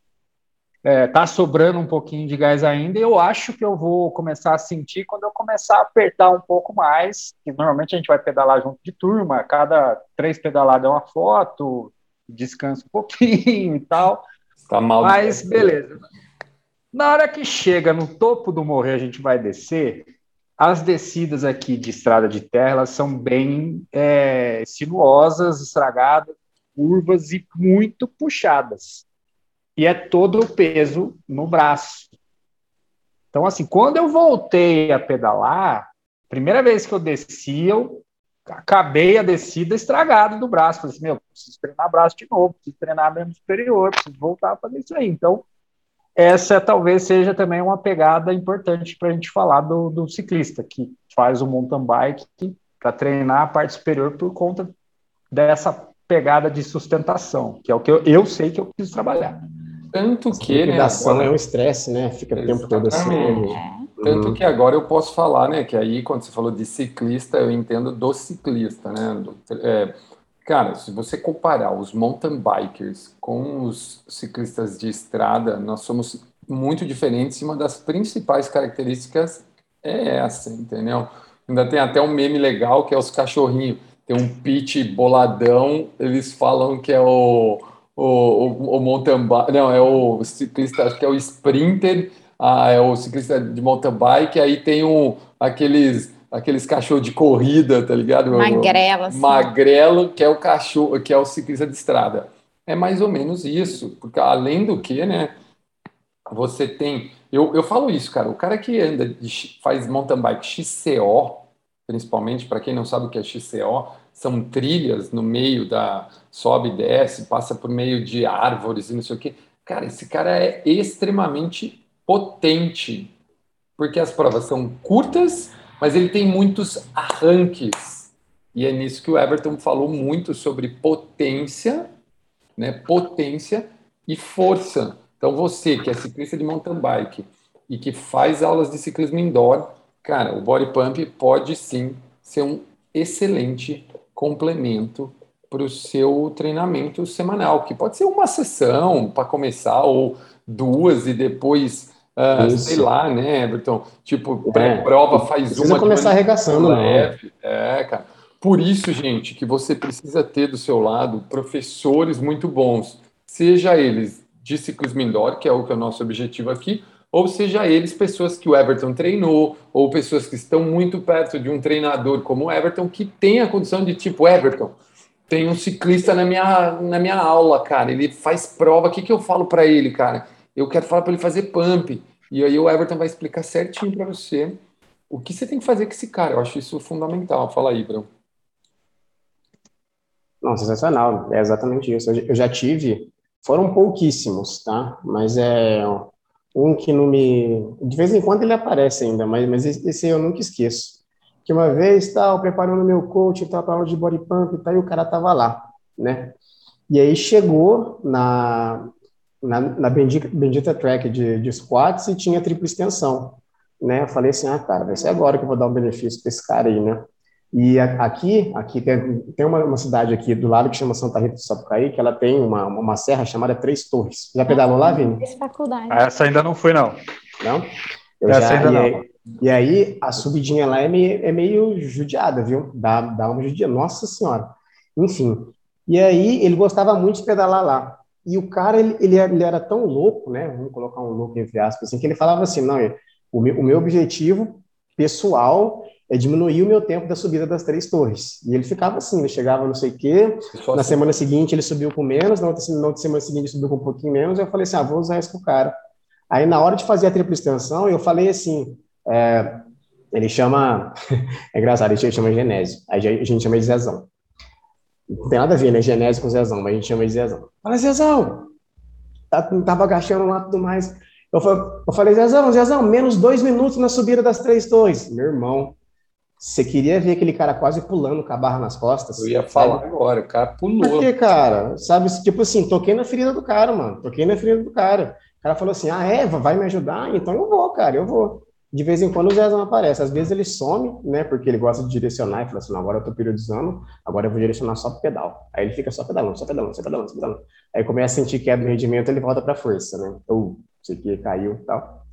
é, tá sobrando um pouquinho de gás ainda, e eu acho que eu vou começar a sentir quando eu começar a apertar um pouco mais, que normalmente a gente vai pedalar junto de turma, cada três pedaladas é uma foto, descansa um pouquinho e tal. Tá mal. Mas beleza. Na hora que chega no topo do morro a gente vai descer, as descidas aqui de estrada de terra elas são bem é, sinuosas, estragadas, curvas e muito puxadas. E é todo o peso no braço. Então, assim, quando eu voltei a pedalar, primeira vez que eu desci, eu acabei a descida estragado do braço. Falei assim, meu, preciso treinar braço de novo, preciso treinar membro superior, preciso voltar a fazer isso aí. Então, essa talvez seja também uma pegada importante para a gente falar do, do, ciclista que faz o mountain bike para treinar a parte superior por conta dessa pegada de sustentação, que é o que eu, eu sei que eu preciso trabalhar. Tanto que, né, agora... é um estresse, né? Fica o tempo todo assim. Tanto uhum. que agora eu posso falar, né? Que aí, quando você falou de ciclista, eu entendo do ciclista, né? Do, é, Cara, se você comparar os mountain bikers com os ciclistas de estrada, nós somos muito diferentes e uma das principais características é essa, entendeu? Ainda tem até um meme legal que é os cachorrinhos. Tem um pitch boladão, eles falam que é o, o, o, mountain bike, não, é o ciclista, acho que é o sprinter, ah, é o ciclista de mountain bike, aí tem um, aqueles aqueles cachorro de corrida, tá ligado? Magrelo, assim. Magrelo, que é o cachorro, que é o ciclista de estrada. É mais ou menos isso, porque além do que, né, você tem, eu, eu falo isso, cara, o cara que anda, de, faz mountain bike XCO, principalmente, para quem não sabe o que é XCO, são trilhas no meio da, sobe e desce, passa por meio de árvores e não sei o que, cara, esse cara é extremamente potente, porque as provas são curtas, mas ele tem muitos arranques. E é nisso que o Everton falou muito sobre potência, né? Potência e força. Então você que é ciclista de mountain bike e que faz aulas de ciclismo indoor, cara, o body pump pode sim ser um excelente complemento para o seu treinamento semanal, que pode ser uma sessão para começar ou duas e depois Uh, sei lá, né, Everton? Tipo, é. prova faz precisa uma. começar arregaçando, né? É, cara. Por isso, gente, que você precisa ter do seu lado professores muito bons, seja eles de ciclismo indoor, que é o que é o nosso objetivo aqui, ou seja eles pessoas que o Everton treinou, ou pessoas que estão muito perto de um treinador como o Everton, que tem a condição de tipo, Everton, tem um ciclista na minha, na minha aula, cara, ele faz prova, o que, que eu falo para ele, cara? eu quero falar para ele fazer pump. E aí o Everton vai explicar certinho para você o que você tem que fazer com esse cara. Eu acho isso fundamental. Fala aí, Bruno. Não, sensacional. É exatamente isso. Eu já tive, foram pouquíssimos, tá? Mas é um que não me. De vez em quando ele aparece ainda, mas, mas esse eu nunca esqueço. Que uma vez, tal, preparando meu coach, tal, para aula de body pump e tal, e o cara tava lá, né? E aí chegou na, na, na bendita, bendita track de, de squats e tinha tripla extensão, né? Eu falei assim, ah, cara, vai ser agora que eu vou dar um benefício para esse cara aí, né? E aqui, aqui tem, tem uma, uma, cidade aqui do lado que chama Santa Rita do Sapucaí, que ela tem uma, uma serra chamada Três Torres. Já pedalou lá, Vini? faculdade. Essa ainda não foi, não. Não? Eu Essa já, ainda e, não. E aí, a subidinha lá é meio, é meio judiada, viu? Dá, dá uma judia. Nossa Senhora. Enfim. E aí, ele gostava muito de pedalar lá. E o cara, ele, ele, era, ele era tão louco, né? Vamos colocar um louco entre aspas, assim, que ele falava assim: não, o meu, o meu objetivo pessoal é diminuir o meu tempo da subida das três torres. E ele ficava assim, ele chegava não sei o quê, na assim. semana seguinte ele subiu com menos, na outra, na outra semana seguinte ele subiu com um pouquinho menos, eu falei assim, ah, vou usar isso com o cara. Aí na hora de fazer a tripla extensão, eu falei assim, é, ele chama, é engraçado, ele chama Genésio, aí a gente chama de Zezão. Não tem nada a ver, né? Genésio com Zezão, mas a gente chama de Zezão. Fala, Zezão! Tá, tava agachando lá tudo mais. Eu, eu falei, Zezão, Zezão, menos dois minutos na subida das três torres. Meu irmão, você queria ver aquele cara quase pulando com a barra nas costas? Eu ia falar sabe? agora, o cara pulou. Por que, cara? Sabe, tipo assim, toquei na ferida do cara, mano. Toquei na ferida do cara. O cara falou assim: ah, é, vai me ajudar? Então eu vou, cara, eu vou de vez em quando o Zezão aparece. Às vezes ele some, né? Porque ele gosta de direcionar e fala assim: agora eu tô periodizando, agora eu vou direcionar só pro pedal. Aí ele fica só pedalando, só pedalando, só pedalando, só pedalando. Aí começa a sentir queda no rendimento, ele volta pra força, né? Ou, sei que caiu e tal.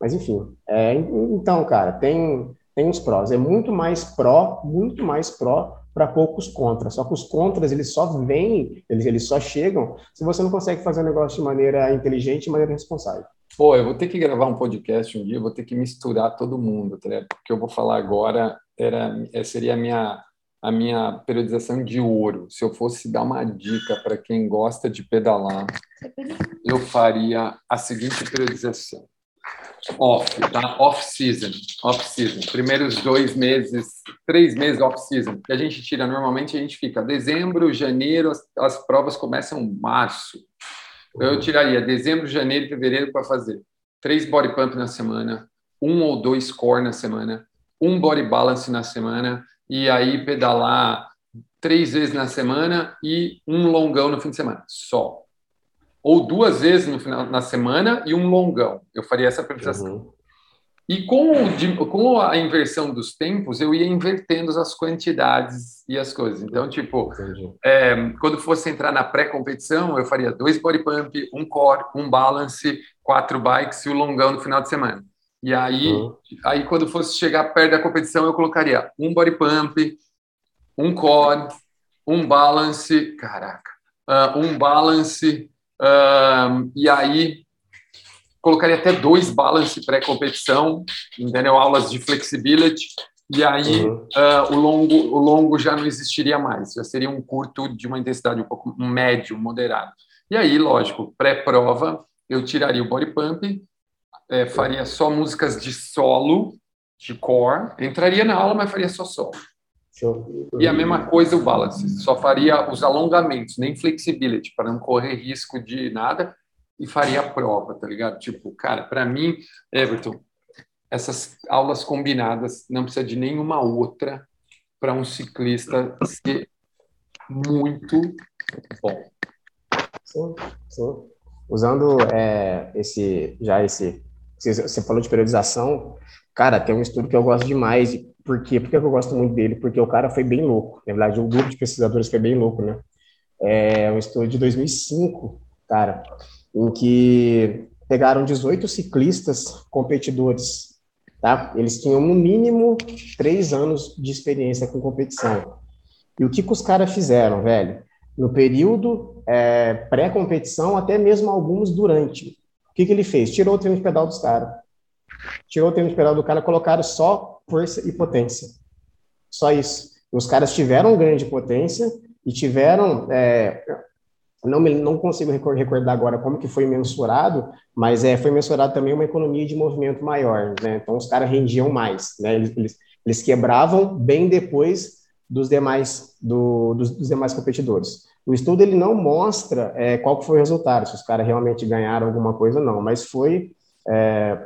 Mas enfim, é, então, cara, tem, tem uns prós. É muito mais pró, muito mais pró para poucos contras. Só que os contras, eles só vêm, eles, eles só chegam se você não consegue fazer o negócio de maneira inteligente, de maneira responsável. Pô, eu vou ter que gravar um podcast um dia, vou ter que misturar todo mundo, tá ligado? Porque eu vou falar agora era, é, seria a minha, a minha periodização de ouro. Se eu fosse dar uma dica para quem gosta de pedalar, eu faria a seguinte periodização off, tá? Off-season, off-season. Primeiros dois meses, três meses off-season. Que a gente tira normalmente, a gente fica dezembro, janeiro, as, as provas começam março. Eu tiraria dezembro, janeiro e fevereiro para fazer três body pump na semana, um ou dois core na semana, um body balance na semana, e aí pedalar três vezes na semana e um longão no fim de semana, só ou duas vezes no final na semana e um longão. Eu faria essa periodização. Uhum. E com, o, com a inversão dos tempos, eu ia invertendo as quantidades e as coisas. Então, tipo, é, quando fosse entrar na pré-competição, eu faria dois body pump, um core, um balance, quatro bikes e o longão no final de semana. E aí, uhum. aí quando fosse chegar perto da competição, eu colocaria um body pump, um core, um balance, caraca, uh, um balance, E aí colocaria até dois balance pré-competição, entendeu? Aulas de flexibility. E aí uhum. uh, o longo o longo já não existiria mais, já seria um curto de uma intensidade um pouco um médio, moderado. E aí, lógico, pré-prova eu tiraria o body pump, é, faria só músicas de solo, de core, entraria na aula, mas faria só solo. E a mesma coisa o balance, só faria os alongamentos, nem flexibility, para não correr risco de nada, e faria a prova, tá ligado? Tipo, cara, para mim, Everton, essas aulas combinadas não precisa de nenhuma outra para um ciclista ser muito bom. Sim, sim. Usando é, esse, já esse, você falou de periodização, cara, tem um estudo que eu gosto demais por quê? Por que eu gosto muito dele? Porque o cara foi bem louco. Na verdade, o grupo de pesquisadores foi bem louco, né? É um estudo de 2005, cara, em que pegaram 18 ciclistas competidores, tá? Eles tinham no mínimo três anos de experiência com competição. E o que, que os caras fizeram, velho? No período é, pré-competição, até mesmo alguns durante. O que, que ele fez? Tirou o treino de pedal dos caras. Tirou o treino de pedal do cara, colocaram só força e potência. Só isso. Os caras tiveram ganho de potência e tiveram, é, não, me, não consigo recordar agora como que foi mensurado, mas é, foi mensurado também uma economia de movimento maior, né? Então os caras rendiam mais, né? Eles, eles, eles quebravam bem depois dos demais, do, dos, dos, demais competidores. O estudo ele não mostra é, qual foi o resultado, se os caras realmente ganharam alguma coisa ou não, mas foi é,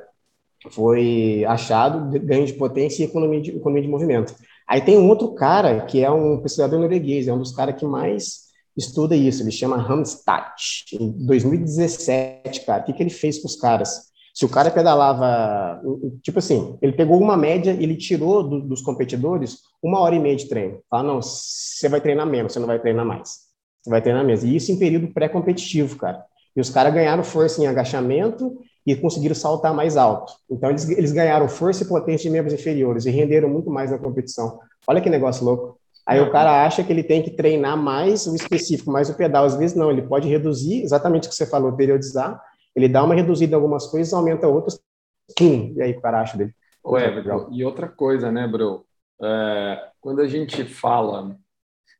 foi achado ganho de potência e economia de, economia de movimento. Aí tem um outro cara, que é um pesquisador norueguês, é um dos caras que mais estuda isso, ele chama Hamstadt. Em 2017, cara, o que, que ele fez com os caras? Se o cara pedalava, tipo assim, ele pegou uma média, ele tirou do, dos competidores uma hora e meia de treino. Fala, não, você vai treinar menos, você não vai treinar mais. Você vai treinar menos. E isso em período pré-competitivo, cara. E os caras ganharam força em agachamento e conseguiram saltar mais alto. Então, eles, eles ganharam força e potência de membros inferiores e renderam muito mais na competição. Olha que negócio louco. Aí o cara acha que ele tem que treinar mais o específico, mais o pedal. Às vezes não, ele pode reduzir, exatamente o que você falou, periodizar. Ele dá uma reduzida em algumas coisas, aumenta outras, pum, e aí o cara acha dele. Ué, e outra coisa, né, bro? É, quando a gente fala,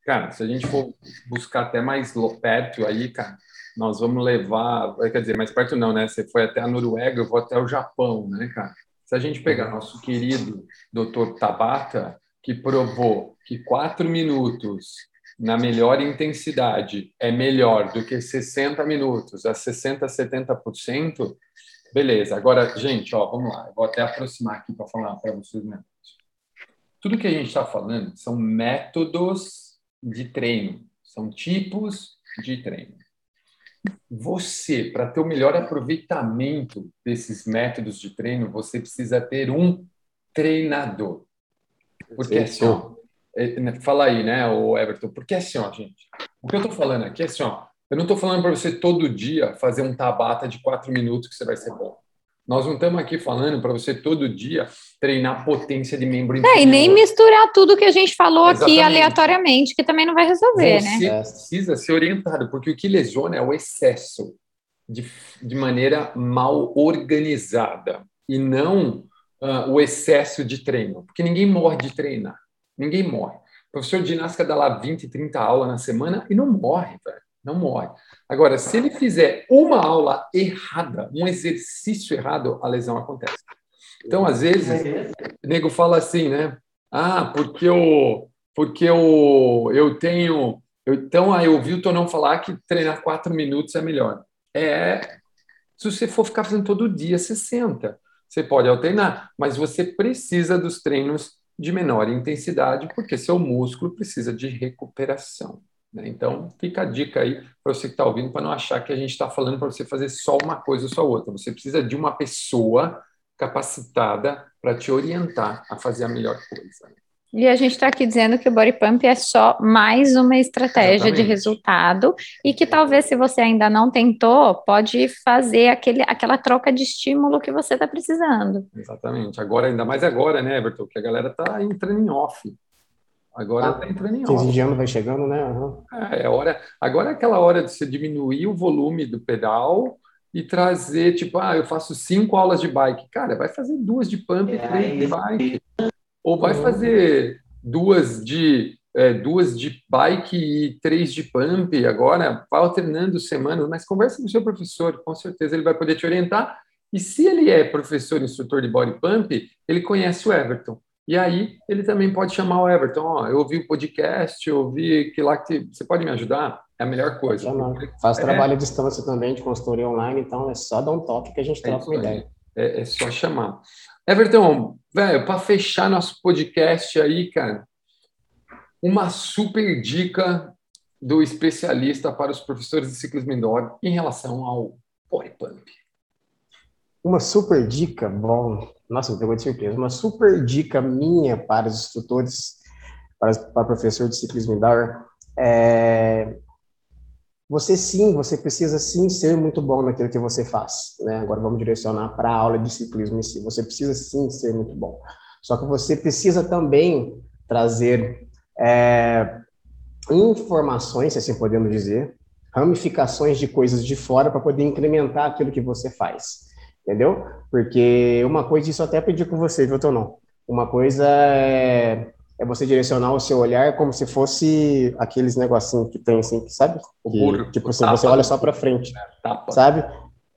cara, se a gente for buscar até mais perto aí, cara, nós vamos levar, quer dizer, mais perto não, né? Você foi até a Noruega, eu vou até o Japão, né, cara? Se a gente pegar uhum. nosso querido doutor Tabata, que provou que quatro minutos na melhor intensidade é melhor do que 60 minutos a 60, 70%, beleza. Agora, gente, ó, vamos lá, eu vou até aproximar aqui para falar para vocês né? Tudo que a gente está falando são métodos de treino, são tipos de treino você, para ter o melhor aproveitamento desses métodos de treino, você precisa ter um treinador. Porque assim, ó, é, né, fala aí, né, o Everton, porque assim, ó, gente, o que eu estou falando aqui é assim, ó, eu não estou falando para você todo dia fazer um tabata de quatro minutos que você vai ser bom. Nós não estamos aqui falando para você todo dia treinar potência de membro inferior. É, e nem misturar tudo que a gente falou Exatamente. aqui aleatoriamente, que também não vai resolver, você né? Precisa ser orientado, porque o que lesiona é o excesso de, de maneira mal organizada e não uh, o excesso de treino, porque ninguém morre de treinar, ninguém morre. O professor de ginástica dá lá 20, 30 aulas na semana e não morre, velho, não morre. Agora, se ele fizer uma aula errada, um exercício errado, a lesão acontece. Então, às vezes, o nego fala assim, né? Ah, porque eu, porque eu, eu tenho. Eu, então, aí eu ouvi o Tonão falar que treinar quatro minutos é melhor. É, se você for ficar fazendo todo dia 60, você pode alternar, mas você precisa dos treinos de menor intensidade, porque seu músculo precisa de recuperação. Né? Então, fica a dica aí para você que está ouvindo, para não achar que a gente está falando para você fazer só uma coisa ou só outra. Você precisa de uma pessoa capacitada para te orientar a fazer a melhor coisa. E a gente está aqui dizendo que o body pump é só mais uma estratégia Exatamente. de resultado e que talvez se você ainda não tentou, pode fazer aquele, aquela troca de estímulo que você está precisando. Exatamente. Agora, ainda mais agora, né, Everton, que a galera está entrando em off. Agora está ah, entrando em off. de ano vai chegando, né? Uhum. É, é hora, agora é aquela hora de você diminuir o volume do pedal e trazer, tipo, ah, eu faço cinco aulas de bike. Cara, vai fazer duas de pump e é, três de bike ou vai uhum. fazer duas de é, duas de bike e três de pump agora, vai alternando semanas, mas conversa com o seu professor, com certeza ele vai poder te orientar. E se ele é professor, instrutor de body pump, ele conhece o Everton. E aí ele também pode chamar o Everton, ó, oh, eu ouvi o podcast, eu ouvi que lá que você pode me ajudar? É a melhor coisa. Faz é, trabalho à distância também de consultoria online, então é só dar um toque que a gente é troca uma ideia. É, é só chamar. Everton, velho, para fechar nosso podcast aí, cara, uma super dica do especialista para os professores de ciclismo indoor em relação ao body pump. Uma super dica, bom, nossa, me pegou de surpresa. Uma super dica minha para os instrutores, para, para professor de ciclismo indoor, é você sim, você precisa sim ser muito bom naquilo que você faz. Né? Agora vamos direcionar para a aula de ciclismo em si. Você precisa sim ser muito bom. Só que você precisa também trazer é, informações, se assim podemos dizer, ramificações de coisas de fora para poder incrementar aquilo que você faz. Entendeu? Porque uma coisa, isso até aprendi com você, viu, Tonão? Uma coisa é é você direcionar o seu olhar como se fosse aqueles negocinhos que tem assim, sabe? O burro, tipo assim, você olha só para frente, é, sabe?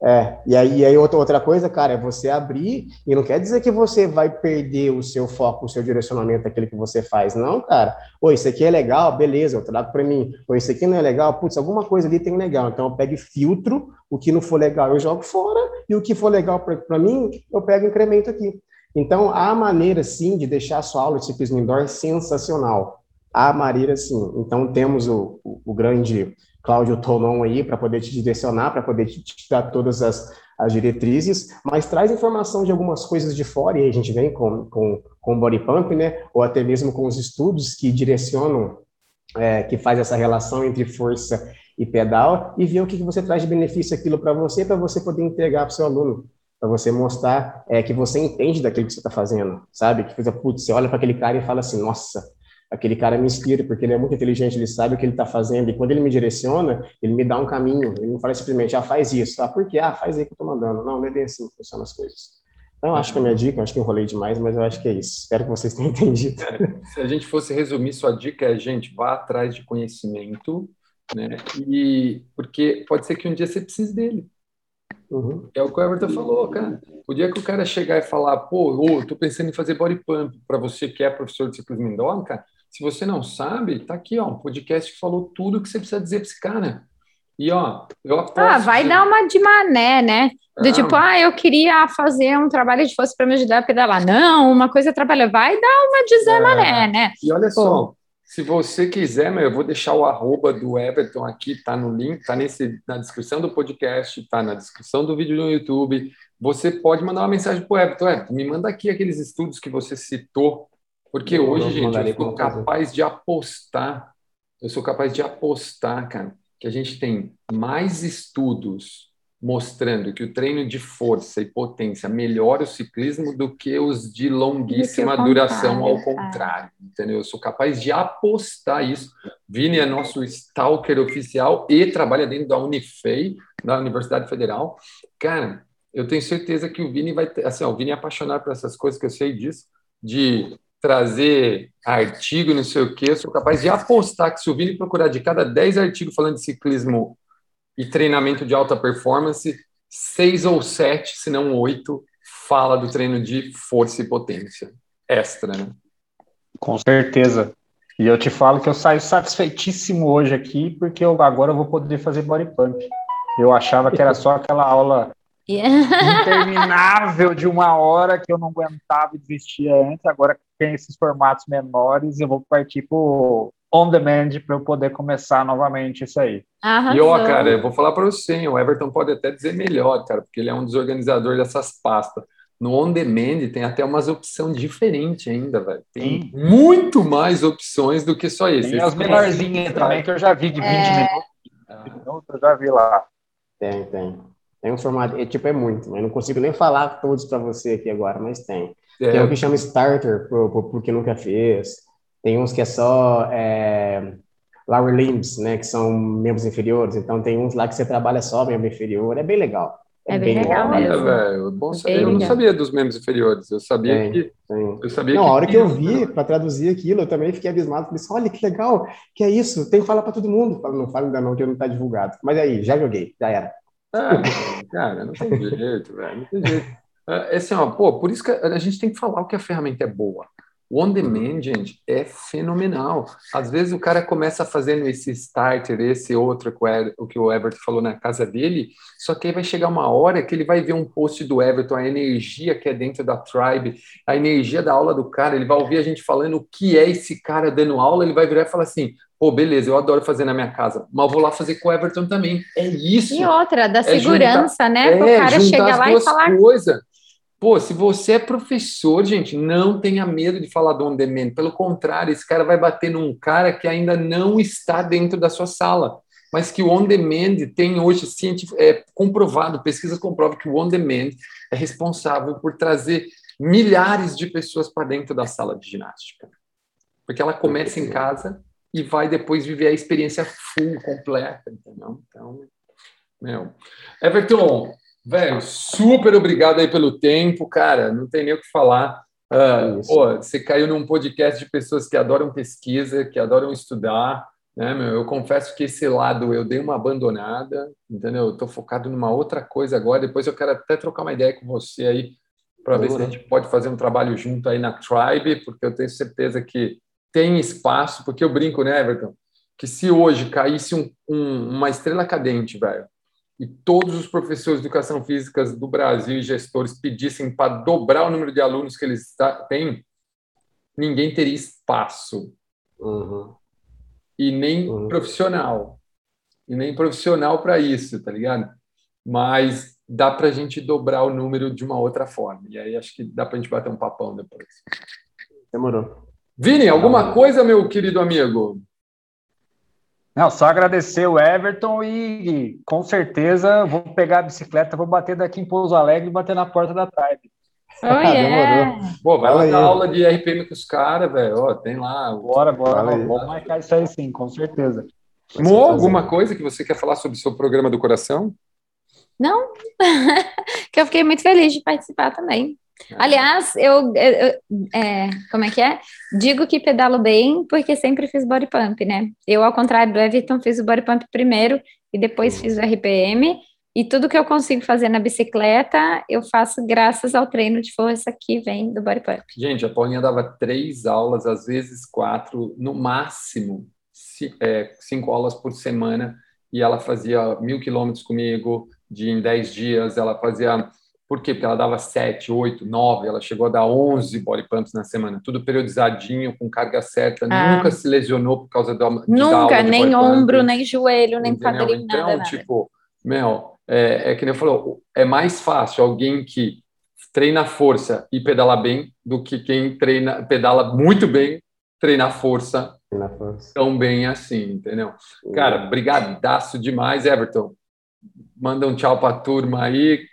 É, e aí, e aí outra, outra coisa, cara, é você abrir, e não quer dizer que você vai perder o seu foco, o seu direcionamento, aquilo que você faz, não, cara. Pô, isso aqui é legal, beleza, eu trago para mim. Pô, isso aqui não é legal, putz, alguma coisa ali tem legal. Então eu pego e filtro, o que não for legal eu jogo fora, e o que for legal para mim, eu pego e incremento aqui. Então, há maneira, sim, de deixar a sua aula de ciclismo indoor sensacional. Há maneira, sim. Então, temos o, o, o grande Cláudio Tonon aí para poder te direcionar, para poder te, te, dar todas as, as diretrizes, mas traz informação de algumas coisas de fora, e a gente vem com, com, com o body pump, né? Ou até mesmo com os estudos que direcionam, é, que faz essa relação entre força e pedal, e ver o que, que você traz de benefício aquilo para você, para você poder entregar para o seu aluno para você mostrar é, que você entende daquilo que você está fazendo, sabe? Que, putz, você olha para aquele cara e fala assim, nossa, aquele cara me inspira, porque ele é muito inteligente, ele sabe o que ele está fazendo, e quando ele me direciona, ele me dá um caminho, ele não fala simplesmente, ah, faz isso, ah, por quê? Ah, faz aí que eu estou mandando. Não, não é bem assim que funcionam as coisas. Então, acho que é a minha dica, acho que enrolei demais, mas eu acho que é isso. Espero que vocês tenham entendido. É, se a gente fosse resumir, sua dica é, gente, vá atrás de conhecimento, né? E porque pode ser que um dia você precise dele. Uhum. É o que o Everton falou, cara. O dia que o cara chegar e falar, pô, oh, tô pensando em fazer body pump para você que é professor de ciclismo indoor, cara, se você não sabe, tá aqui, ó, um podcast que falou tudo que você precisa dizer para esse cara. E ó, eu aposto. Ah, vai que... dar uma de mané, né? Do ah. tipo, ah, eu queria fazer um trabalho de força para me ajudar a pedalar. Não, uma coisa é trabalhar. Vai dar uma de Zé é. Mané, né? E olha Pô. só, se você quiser, eu vou deixar o arroba do Everton aqui, tá no link, tá nesse, na descrição do podcast, tá na descrição do vídeo no YouTube. Você pode mandar uma mensagem para o Everton. Everton, me manda aqui aqueles estudos que você citou, porque eu hoje, gente, eu sou capaz de apostar, eu sou capaz de apostar, cara, que a gente tem mais estudos mostrando que o treino de força e potência melhora o ciclismo do que os de longuíssima duração, ao é. contrário, entendeu? Eu sou capaz de apostar isso. Vini é nosso stalker oficial e trabalha dentro da Unifei, da Universidade Federal. Cara, eu tenho certeza que o Vini vai ter, assim, ó, o Vini é apaixonado por essas coisas que eu sei disso, de trazer artigo, não sei o quê, eu sou capaz de apostar que se o Vini procurar de cada 10 artigos falando de ciclismo e treinamento de alta performance, seis ou sete, se não oito, fala do treino de força e potência extra, né? Com certeza. E eu te falo que eu saio satisfeitíssimo hoje aqui, porque eu agora eu vou poder fazer body pump. Eu achava que era só aquela aula interminável de uma hora que eu não aguentava e desistia antes. Agora tem esses formatos menores, eu vou partir para on demand para eu poder começar novamente isso aí. Arrasou. E ó, cara, eu vou falar para você, o Everton pode até dizer melhor, cara, porque ele é um dos organizadores dessas pastas. No on demand tem até umas opções diferentes ainda, velho. Tem Sim. muito mais opções do que só esse. Tem as menorzinhas também que eu já vi de 20 é... minutos. Eu já vi lá. Tem, tem. Tem um formato, é, tipo, é muito, mas não consigo nem falar todos para você aqui agora, mas tem. É. Tem um que chama Starter, pro, pro, porque nunca fez. Tem uns que é só é, lower limbs, né, que são membros inferiores. Então tem uns lá que você trabalha só membro inferior. É bem legal. É, é bem, bem, legal, mesmo. É, bom eu legal. não sabia dos membros inferiores. Eu sabia tem, que. Tem. Eu sabia não, que a hora que eu vi para traduzir aquilo, eu também fiquei abismado. Falei assim, olha que legal, que é isso? Tem que falar para todo mundo. Falo, não fala ainda não, que não está divulgado. Mas aí, já joguei, já era. É, cara, não tem jeito, velho. Não tem jeito. É, é assim, ó, pô, por isso que a gente tem que falar que a ferramenta é boa. O on demand, gente, é fenomenal. Às vezes o cara começa fazendo esse starter, esse outro, o que o Everton falou na casa dele, só que aí vai chegar uma hora que ele vai ver um post do Everton, a energia que é dentro da tribe, a energia da aula do cara, ele vai ouvir a gente falando o que é esse cara dando aula, ele vai virar e falar assim: pô, beleza, eu adoro fazer na minha casa, mas vou lá fazer com o Everton também. É isso. E outra, da é segurança, juntar, né? Para o é, cara chegar lá e falar. Coisa. Pô, se você é professor, gente, não tenha medo de falar do on demand. Pelo contrário, esse cara vai bater num cara que ainda não está dentro da sua sala. Mas que o on demand tem hoje é comprovado, pesquisas comprovam que o on demand é responsável por trazer milhares de pessoas para dentro da sala de ginástica. Porque ela começa em casa e vai depois viver a experiência full, completa, entendeu? Então, meu. Everton, Velho, super obrigado aí pelo tempo, cara. Não tem nem o que falar. Uh, pô, você caiu num podcast de pessoas que adoram pesquisa, que adoram estudar. Né, meu? Eu confesso que esse lado eu dei uma abandonada, entendeu? Estou focado numa outra coisa agora. Depois eu quero até trocar uma ideia com você aí para ver se a gente pode fazer um trabalho junto aí na Tribe, porque eu tenho certeza que tem espaço. Porque eu brinco, né, Everton? Que se hoje caísse um, um, uma estrela cadente, velho, e todos os professores de educação física do Brasil e gestores pedissem para dobrar o número de alunos que eles têm, ninguém teria espaço. Uhum. E nem uhum. profissional. E nem profissional para isso, tá ligado? Mas dá para a gente dobrar o número de uma outra forma. E aí acho que dá para a gente bater um papão depois. Demorou. Vini, alguma coisa, meu querido amigo? Não, só agradecer o Everton e, com certeza vou pegar a bicicleta, vou bater daqui em Pouso Alegre e bater na porta da Tribe. Oh, yeah. Pô, vai lá dar aula de RPM com os caras, velho. tem lá. Bora, bora. Vamos marcar isso aí sim, com certeza. Mo, alguma coisa que você quer falar sobre o seu programa do coração? Não, que eu fiquei muito feliz de participar também. Aliás, eu, eu é, como é que é? Digo que pedalo bem porque sempre fiz body pump, né? Eu, ao contrário do Everton, fiz o body pump primeiro e depois fiz o RPM. E tudo que eu consigo fazer na bicicleta, eu faço graças ao treino de força que vem do body pump. Gente, a Paulinha dava três aulas, às vezes quatro, no máximo é, cinco aulas por semana, e ela fazia mil quilômetros comigo de em dez dias, ela fazia por quê? Porque ela dava 7, 8, 9, ela chegou a dar 11 body pumps na semana, tudo periodizadinho, com carga certa, ah. nunca se lesionou por causa da, de Nunca, nem ombro, nem joelho, nem quadril, então, nada, tipo, Mel, é, é que nem eu falou, é mais fácil alguém que treina força e pedala bem do que quem treina, pedala muito bem, treinar força, força. tão bem assim, entendeu? Cara, brigadaço demais, Everton. manda um tchau para a turma aí.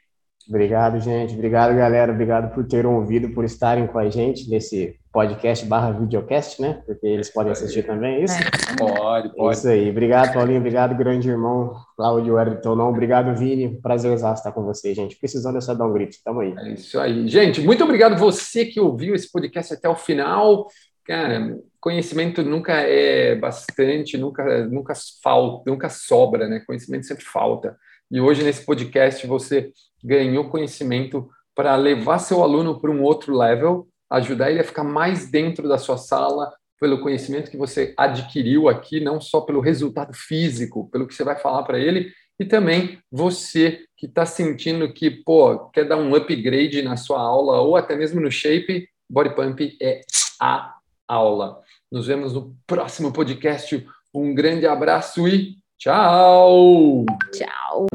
Obrigado, gente. Obrigado, galera. Obrigado por terem ouvido, por estarem com a gente nesse podcast barra videocast, né? Porque eles podem assistir também, é isso? É. Pode, pode. Isso aí. Obrigado, Paulinho. Obrigado, grande irmão Cláudio Wellington. Não. Obrigado, Vini. Prazer estar com vocês, gente. Precisando é só dar um grito. Tamo aí. É isso aí. Gente, muito obrigado você que ouviu esse podcast até o final. Cara, conhecimento nunca é bastante, nunca, nunca falta, nunca sobra, né? Conhecimento sempre falta. E hoje, nesse podcast, você ganhou conhecimento para levar seu aluno para um outro level, ajudar ele a ficar mais dentro da sua sala, pelo conhecimento que você adquiriu aqui, não só pelo resultado físico, pelo que você vai falar para ele, e também você que está sentindo que, pô, quer dar um upgrade na sua aula ou até mesmo no shape, Body Pump é a aula. Nos vemos no próximo podcast. Um grande abraço e tchau! Tchau!